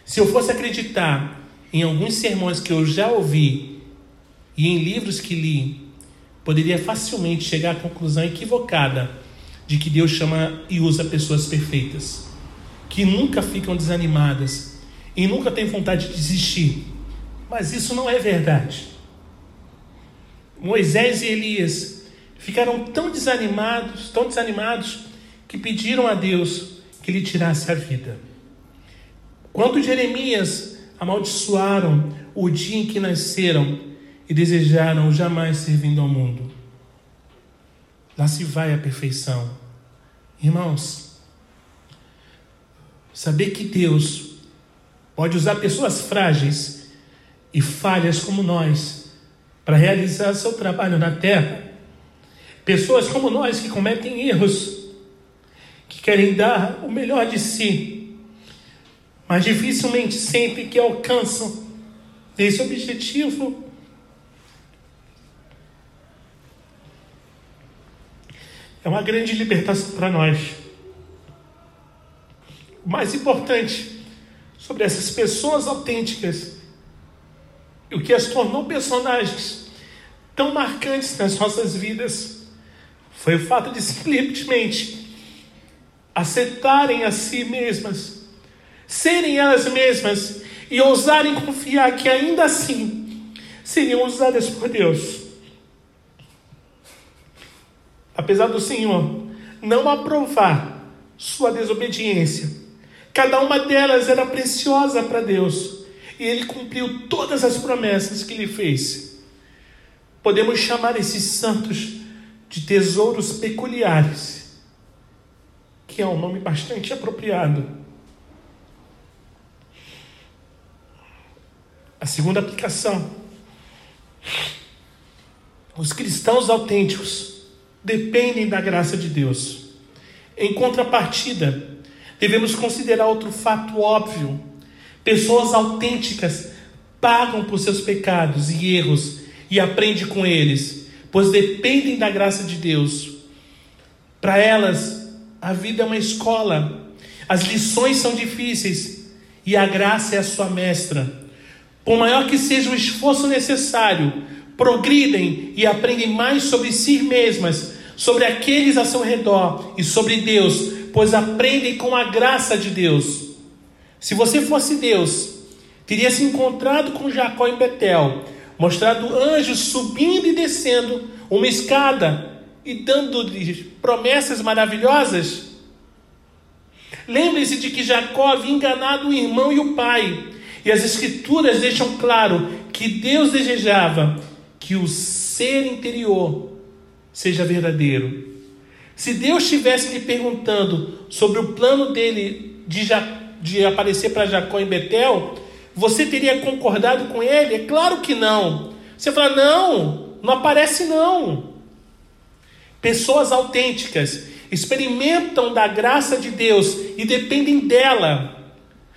Se eu fosse acreditar em alguns sermões que eu já ouvi e em livros que li, poderia facilmente chegar à conclusão equivocada de que Deus chama e usa pessoas perfeitas, que nunca ficam desanimadas e nunca têm vontade de desistir. Mas isso não é verdade. Moisés e Elias ficaram tão desanimados, tão desanimados, que pediram a Deus que lhe tirasse a vida. Quando Jeremias amaldiçoaram o dia em que nasceram e desejaram jamais ser vindo ao mundo. Lá se vai a perfeição. Irmãos, saber que Deus pode usar pessoas frágeis e falhas como nós para realizar seu trabalho na terra. Pessoas como nós que cometem erros, que querem dar o melhor de si, mas dificilmente sentem que alcançam esse objetivo É uma grande libertação para nós. O mais importante sobre essas pessoas autênticas, o que as tornou personagens tão marcantes nas nossas vidas, foi o fato de simplesmente [laughs] aceitarem a si mesmas, serem elas mesmas e ousarem confiar que ainda assim seriam usadas por Deus apesar do Senhor não aprovar sua desobediência, cada uma delas era preciosa para Deus e ele cumpriu todas as promessas que lhe fez. Podemos chamar esses santos de tesouros peculiares, que é um nome bastante apropriado. A segunda aplicação. Os cristãos autênticos dependem da graça de Deus. Em contrapartida, devemos considerar outro fato óbvio. Pessoas autênticas pagam por seus pecados e erros e aprendem com eles, pois dependem da graça de Deus. Para elas, a vida é uma escola, as lições são difíceis e a graça é a sua mestra. Por maior que seja o esforço necessário, progridem e aprendem mais sobre si mesmas, sobre aqueles a seu redor e sobre Deus, pois aprendem com a graça de Deus. Se você fosse Deus, teria se encontrado com Jacó em Betel, mostrado anjos subindo e descendo uma escada e dando-lhe promessas maravilhosas? Lembre-se de que Jacó havia enganado o irmão e o pai, e as Escrituras deixam claro que Deus desejava que o ser interior seja verdadeiro. Se Deus estivesse lhe perguntando sobre o plano dele de, ja, de aparecer para Jacó em Betel, você teria concordado com ele? É claro que não. Você fala, não, não aparece não. Pessoas autênticas experimentam da graça de Deus e dependem dela.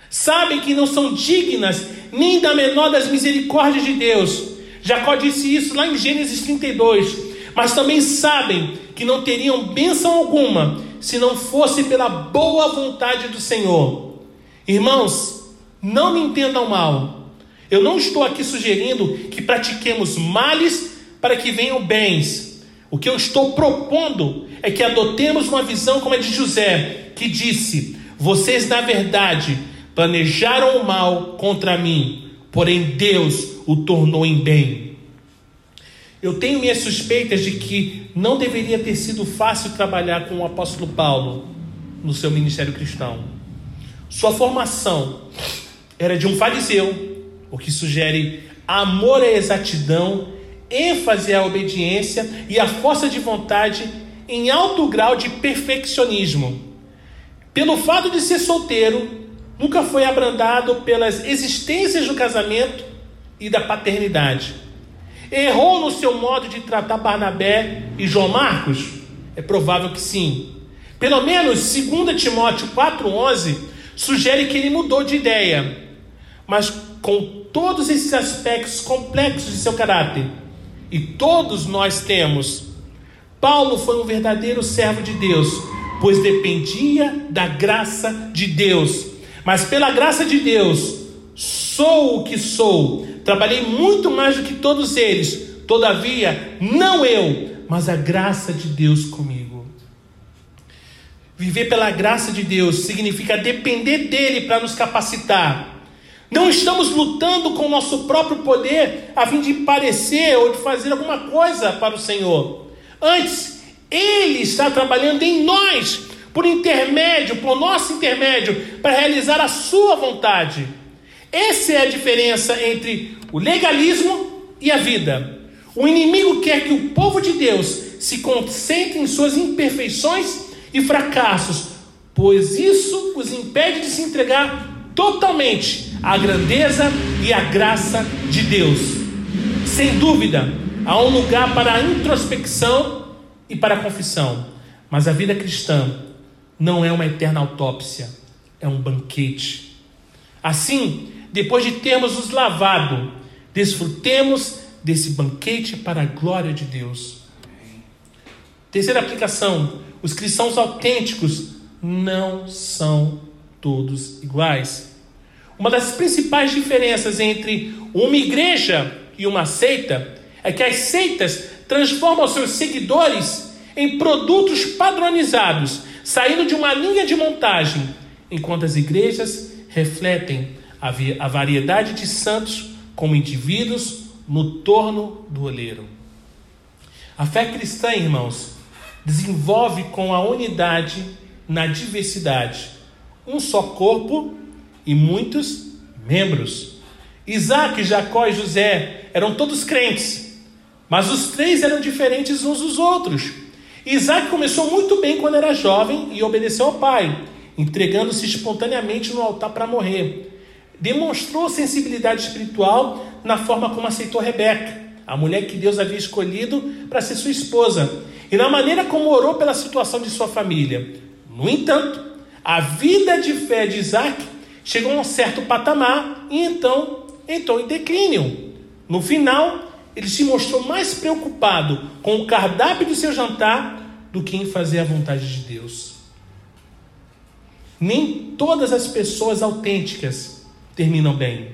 Sabem que não são dignas nem da menor das misericórdias de Deus. Jacó disse isso lá em Gênesis 32. Mas também sabem que não teriam bênção alguma se não fosse pela boa vontade do Senhor. Irmãos, não me entendam mal. Eu não estou aqui sugerindo que pratiquemos males para que venham bens. O que eu estou propondo é que adotemos uma visão como a de José, que disse: Vocês, na verdade, planejaram o mal contra mim, porém Deus o tornou em bem. Eu tenho minhas suspeitas de que não deveria ter sido fácil trabalhar com o apóstolo Paulo no seu ministério cristão. Sua formação era de um fariseu, o que sugere amor à exatidão, ênfase à obediência e a força de vontade em alto grau de perfeccionismo. Pelo fato de ser solteiro, nunca foi abrandado pelas existências do casamento e da paternidade. Errou no seu modo de tratar Barnabé e João Marcos? É provável que sim. Pelo menos 2 Timóteo 4,11 sugere que ele mudou de ideia mas com todos esses aspectos complexos de seu caráter, e todos nós temos, Paulo foi um verdadeiro servo de Deus, pois dependia da graça de Deus. Mas pela graça de Deus, sou o que sou. Trabalhei muito mais do que todos eles. Todavia, não eu, mas a graça de Deus comigo. Viver pela graça de Deus significa depender dele para nos capacitar não estamos lutando com o nosso próprio poder a fim de parecer ou de fazer alguma coisa para o Senhor. Antes, Ele está trabalhando em nós, por intermédio, por nosso intermédio, para realizar a Sua vontade. Essa é a diferença entre o legalismo e a vida. O inimigo quer que o povo de Deus se concentre em suas imperfeições e fracassos, pois isso os impede de se entregar totalmente a grandeza e a graça de Deus. Sem dúvida, há um lugar para a introspecção e para a confissão, mas a vida cristã não é uma eterna autópsia, é um banquete. Assim, depois de termos nos lavado, desfrutemos desse banquete para a glória de Deus. Terceira aplicação: os cristãos autênticos não são todos iguais. Uma das principais diferenças entre uma igreja e uma seita é que as seitas transformam seus seguidores em produtos padronizados, saindo de uma linha de montagem, enquanto as igrejas refletem a variedade de santos como indivíduos no torno do oleiro. A fé cristã, irmãos, desenvolve com a unidade na diversidade, um só corpo e muitos membros. Isaac, Jacó e José eram todos crentes, mas os três eram diferentes uns dos outros. Isaac começou muito bem quando era jovem e obedeceu ao pai, entregando-se espontaneamente no altar para morrer. Demonstrou sensibilidade espiritual na forma como aceitou Rebeca, a mulher que Deus havia escolhido para ser sua esposa, e na maneira como orou pela situação de sua família. No entanto, a vida de fé de Isaac chegou a um certo patamar e então entrou em declínio. No final, ele se mostrou mais preocupado com o cardápio do seu jantar do que em fazer a vontade de Deus. Nem todas as pessoas autênticas terminam bem.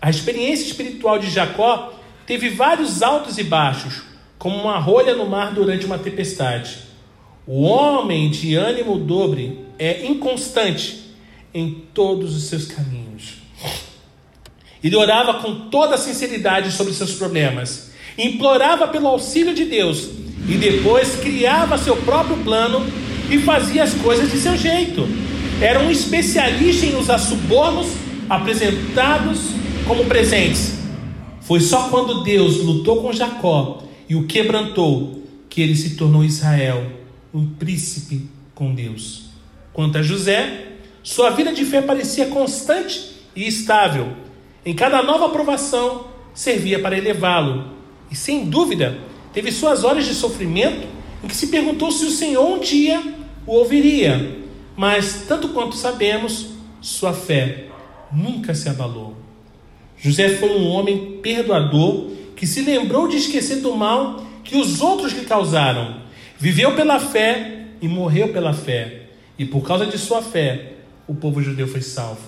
A experiência espiritual de Jacó teve vários altos e baixos, como uma rolha no mar durante uma tempestade. O homem de ânimo dobre é inconstante em todos os seus caminhos. Ele orava com toda a sinceridade sobre seus problemas, implorava pelo auxílio de Deus e depois criava seu próprio plano e fazia as coisas de seu jeito. Era um especialista em usar subornos apresentados como presentes. Foi só quando Deus lutou com Jacó e o quebrantou que ele se tornou Israel, um príncipe com Deus. Quanto a José, sua vida de fé parecia constante e estável em cada nova aprovação, servia para elevá-lo. E sem dúvida, teve suas horas de sofrimento em que se perguntou se o Senhor um dia o ouviria. Mas, tanto quanto sabemos, sua fé nunca se abalou. José foi um homem perdoador que se lembrou de esquecer do mal que os outros lhe causaram. Viveu pela fé e morreu pela fé. E por causa de sua fé, o povo judeu foi salvo.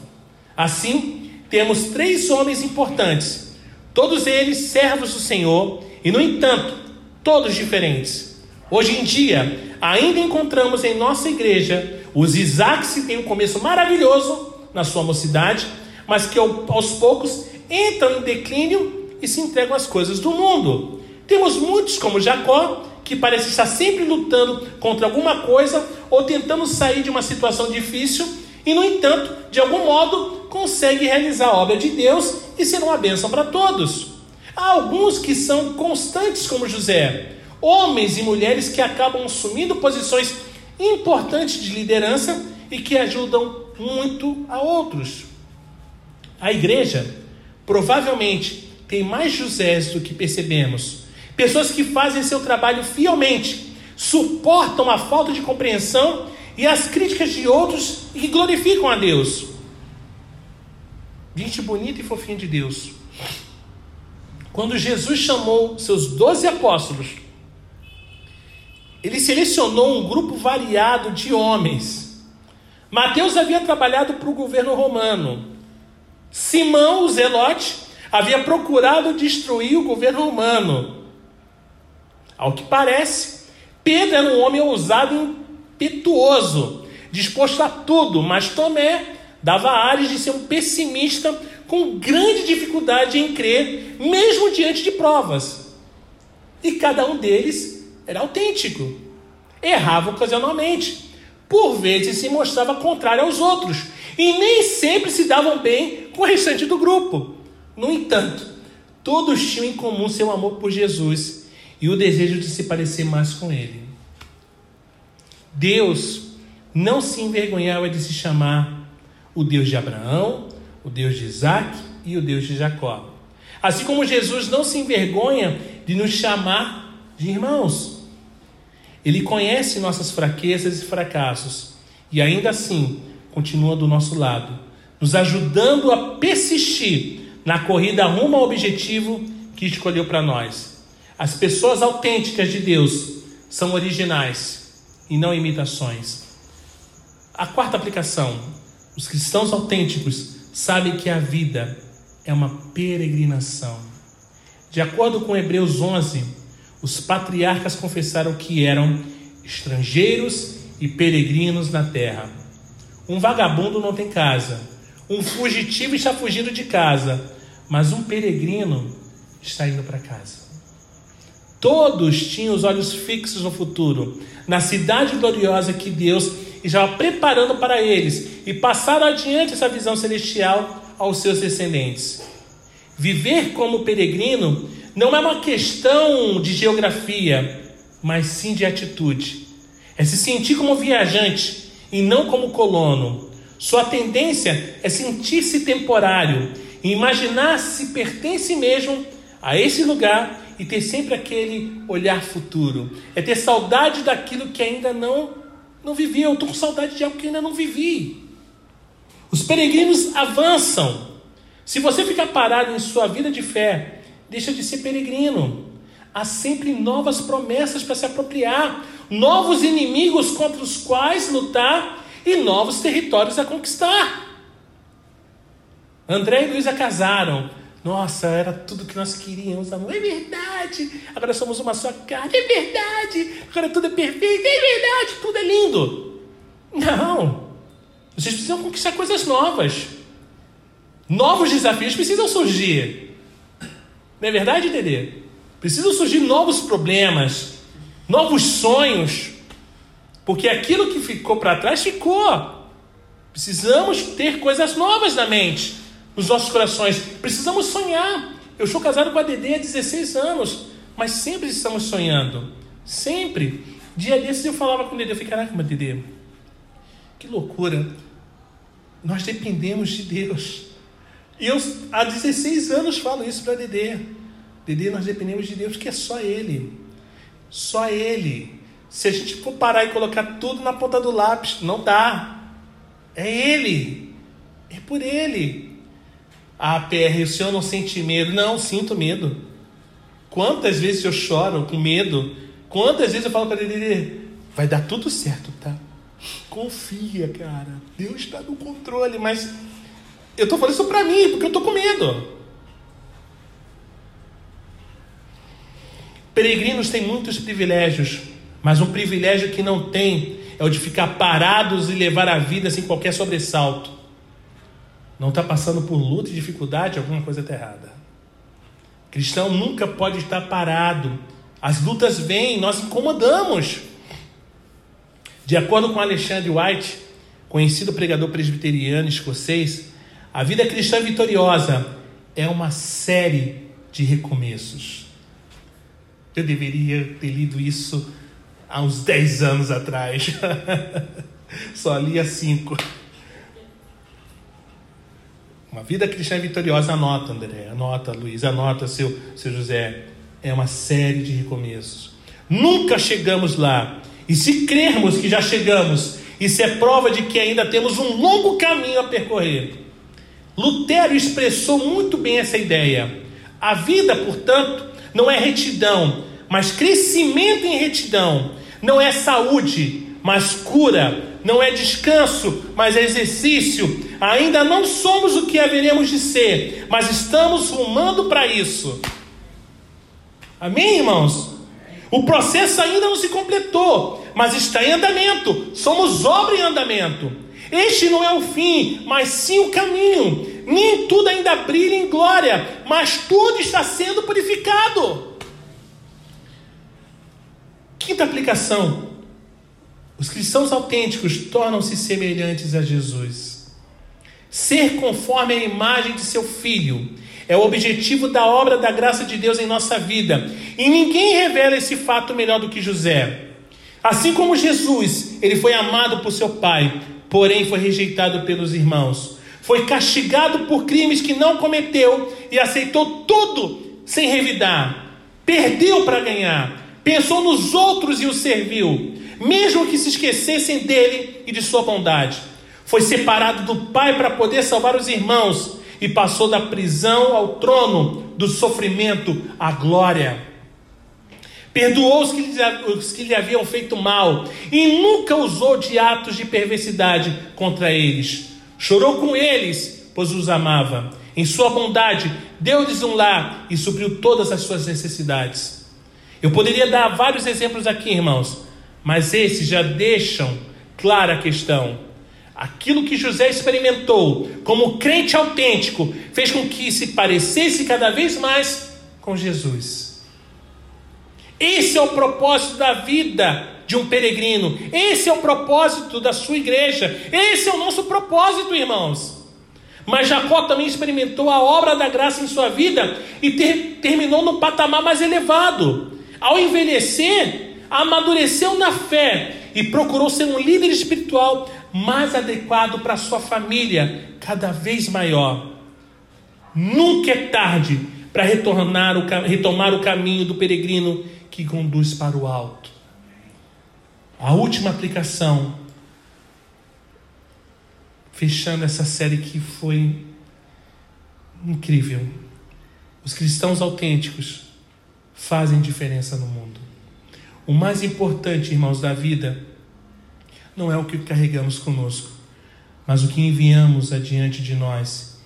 Assim, temos três homens importantes, todos eles servos do Senhor e, no entanto, todos diferentes. Hoje em dia, ainda encontramos em nossa igreja os Isaacs que têm um começo maravilhoso na sua mocidade, mas que aos poucos entram em declínio e se entregam às coisas do mundo. Temos muitos, como Jacó, que parece estar sempre lutando contra alguma coisa ou tentando sair de uma situação difícil e, no entanto, de algum modo, consegue realizar a obra de Deus e ser uma bênção para todos. Há alguns que são constantes, como José, homens e mulheres que acabam assumindo posições importantes de liderança e que ajudam muito a outros. A igreja provavelmente tem mais Josés do que percebemos. Pessoas que fazem seu trabalho fielmente, suportam a falta de compreensão e as críticas de outros que glorificam a Deus. Gente bonita e fofinha de Deus. Quando Jesus chamou seus doze apóstolos, ele selecionou um grupo variado de homens. Mateus havia trabalhado para o governo romano. Simão, o Zelote, havia procurado destruir o governo romano. Ao que parece, Pedro era um homem ousado impetuoso, disposto a tudo, mas Tomé dava ares de ser um pessimista com grande dificuldade em crer, mesmo diante de provas. E cada um deles era autêntico. Errava ocasionalmente. Por vezes se mostrava contrário aos outros. E nem sempre se davam bem com o restante do grupo. No entanto, todos tinham em comum seu amor por Jesus e o desejo de se parecer mais com Ele. Deus não se envergonhava de se chamar o Deus de Abraão, o Deus de Isaac e o Deus de Jacó. Assim como Jesus não se envergonha de nos chamar de irmãos. Ele conhece nossas fraquezas e fracassos e ainda assim continua do nosso lado, nos ajudando a persistir na corrida rumo ao objetivo que escolheu para nós. As pessoas autênticas de Deus são originais e não imitações. A quarta aplicação: os cristãos autênticos sabem que a vida é uma peregrinação. De acordo com Hebreus 11, os patriarcas confessaram que eram estrangeiros e peregrinos na terra. Um vagabundo não tem casa, um fugitivo está fugindo de casa, mas um peregrino está indo para casa. Todos tinham os olhos fixos no futuro, na cidade gloriosa que Deus estava preparando para eles e passaram adiante essa visão celestial aos seus descendentes. Viver como peregrino não é uma questão de geografia, mas sim de atitude. É se sentir como viajante e não como colono. Sua tendência é sentir-se temporário e imaginar se pertence mesmo a esse lugar e ter sempre aquele olhar futuro. É ter saudade daquilo que ainda não não vivi. Eu estou com saudade de algo que ainda não vivi. Os peregrinos avançam. Se você ficar parado em sua vida de fé, deixa de ser peregrino. Há sempre novas promessas para se apropriar, novos inimigos contra os quais lutar e novos territórios a conquistar. André e Luísa casaram. Nossa, era tudo que nós queríamos, amor. É verdade. Agora somos uma só carne. É verdade. Agora tudo é perfeito. É verdade. Tudo é lindo. Não. Vocês precisam conquistar coisas novas. Novos desafios precisam surgir. Não é verdade, Dedê? Precisam surgir novos problemas, novos sonhos, porque aquilo que ficou para trás ficou. Precisamos ter coisas novas na mente, nos nossos corações. Precisamos sonhar. Eu sou casado com a Dedê há 16 anos, mas sempre estamos sonhando. Sempre. Dia desses eu falava com o Dedê, eu falei, caraca, Dedê, que loucura. Nós dependemos de Deus. E eu há 16 anos falo isso para Dedê. Dedê, nós dependemos de Deus, que é só Ele. Só Ele. Se a gente for parar e colocar tudo na ponta do lápis, não dá. É Ele. É por Ele. Ah, PR, o senhor não sente medo? Não, sinto medo. Quantas vezes eu choro com medo? Quantas vezes eu falo para Dedê, vai dar tudo certo, tá? Confia, cara. Deus está no controle, mas eu estou falando isso para mim, porque eu estou com medo. Peregrinos têm muitos privilégios, mas um privilégio que não tem é o de ficar parados e levar a vida sem qualquer sobressalto. Não está passando por luta e dificuldade, alguma coisa está errada. Cristão nunca pode estar parado. As lutas vêm, nós incomodamos. De acordo com Alexandre White, conhecido pregador presbiteriano escocês, a vida cristã vitoriosa é uma série de recomeços. Eu deveria ter lido isso há uns 10 anos atrás. [laughs] Só li há 5. Uma vida cristã vitoriosa, anota, André, anota, Luiz, anota, seu, seu José. É uma série de recomeços. Nunca chegamos lá. E se crermos que já chegamos, isso é prova de que ainda temos um longo caminho a percorrer. Lutero expressou muito bem essa ideia. A vida, portanto, não é retidão, mas crescimento em retidão. Não é saúde, mas cura. Não é descanso, mas é exercício. Ainda não somos o que haveremos de ser, mas estamos rumando para isso. Amém, irmãos? O processo ainda não se completou, mas está em andamento. Somos obra em andamento. Este não é o fim, mas sim o caminho. Nem tudo ainda brilha em glória, mas tudo está sendo purificado. Quinta aplicação: os cristãos autênticos tornam-se semelhantes a Jesus. Ser conforme a imagem de seu filho é o objetivo da obra da graça de Deus em nossa vida. E ninguém revela esse fato melhor do que José. Assim como Jesus, ele foi amado por seu pai, porém foi rejeitado pelos irmãos. Foi castigado por crimes que não cometeu e aceitou tudo sem revidar. Perdeu para ganhar. Pensou nos outros e os serviu, mesmo que se esquecessem dele e de sua bondade. Foi separado do pai para poder salvar os irmãos e passou da prisão ao trono, do sofrimento à glória. Perdoou os que, lhe, os que lhe haviam feito mal e nunca usou de atos de perversidade contra eles. Chorou com eles, pois os amava. Em sua bondade, deu-lhes um lar e supriu todas as suas necessidades. Eu poderia dar vários exemplos aqui, irmãos, mas esses já deixam clara a questão. Aquilo que José experimentou como crente autêntico fez com que se parecesse cada vez mais com Jesus. Esse é o propósito da vida de um peregrino. Esse é o propósito da sua igreja. Esse é o nosso propósito, irmãos. Mas Jacó também experimentou a obra da graça em sua vida e ter, terminou no patamar mais elevado. Ao envelhecer, amadureceu na fé e procurou ser um líder espiritual mais adequado para sua família, cada vez maior. Nunca é tarde para retornar o, retomar o caminho do peregrino que conduz para o alto. A última aplicação, fechando essa série que foi incrível. Os cristãos autênticos fazem diferença no mundo. O mais importante, irmãos, da vida não é o que carregamos conosco, mas o que enviamos adiante de nós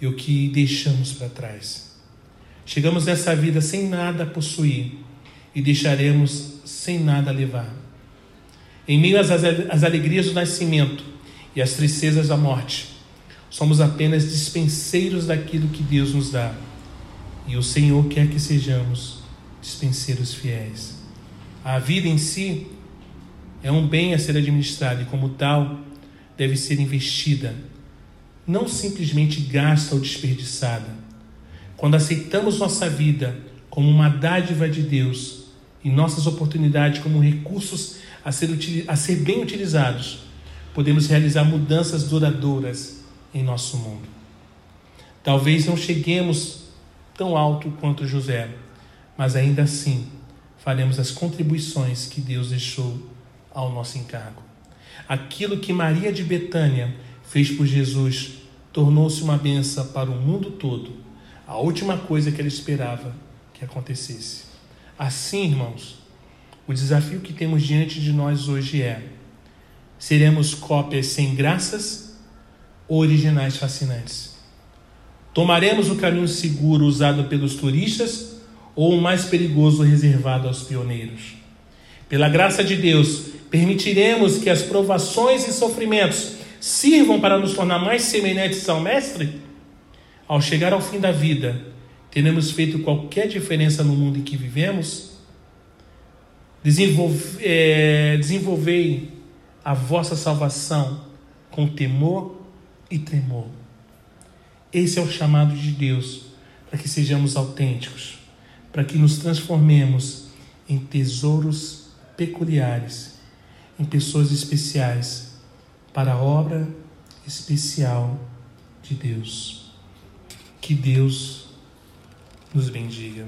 e o que deixamos para trás. Chegamos nessa vida sem nada possuir e deixaremos sem nada levar. Em meio às alegrias do nascimento e às tristezas da morte, somos apenas dispenseiros daquilo que Deus nos dá. E o Senhor quer que sejamos dispenseiros fiéis. A vida em si é um bem a ser administrado e, como tal, deve ser investida, não simplesmente gasta ou desperdiçada. Quando aceitamos nossa vida como uma dádiva de Deus e nossas oportunidades como recursos a ser, a ser bem utilizados, podemos realizar mudanças duradouras em nosso mundo. Talvez não cheguemos tão alto quanto José, mas ainda assim faremos as contribuições que Deus deixou ao nosso encargo. Aquilo que Maria de Betânia fez por Jesus tornou-se uma benção para o mundo todo. A última coisa que ela esperava que acontecesse. Assim, irmãos, o desafio que temos diante de nós hoje é: seremos cópias sem graças ou originais fascinantes? Tomaremos o caminho seguro usado pelos turistas ou o mais perigoso reservado aos pioneiros? Pela graça de Deus, permitiremos que as provações e sofrimentos sirvam para nos tornar mais semelhantes ao Mestre? Ao chegar ao fim da vida, teremos feito qualquer diferença no mundo em que vivemos? Desenvolve, é, desenvolvei a vossa salvação com temor e tremor. Esse é o chamado de Deus para que sejamos autênticos, para que nos transformemos em tesouros peculiares, em pessoas especiais, para a obra especial de Deus. Que Deus nos bendiga.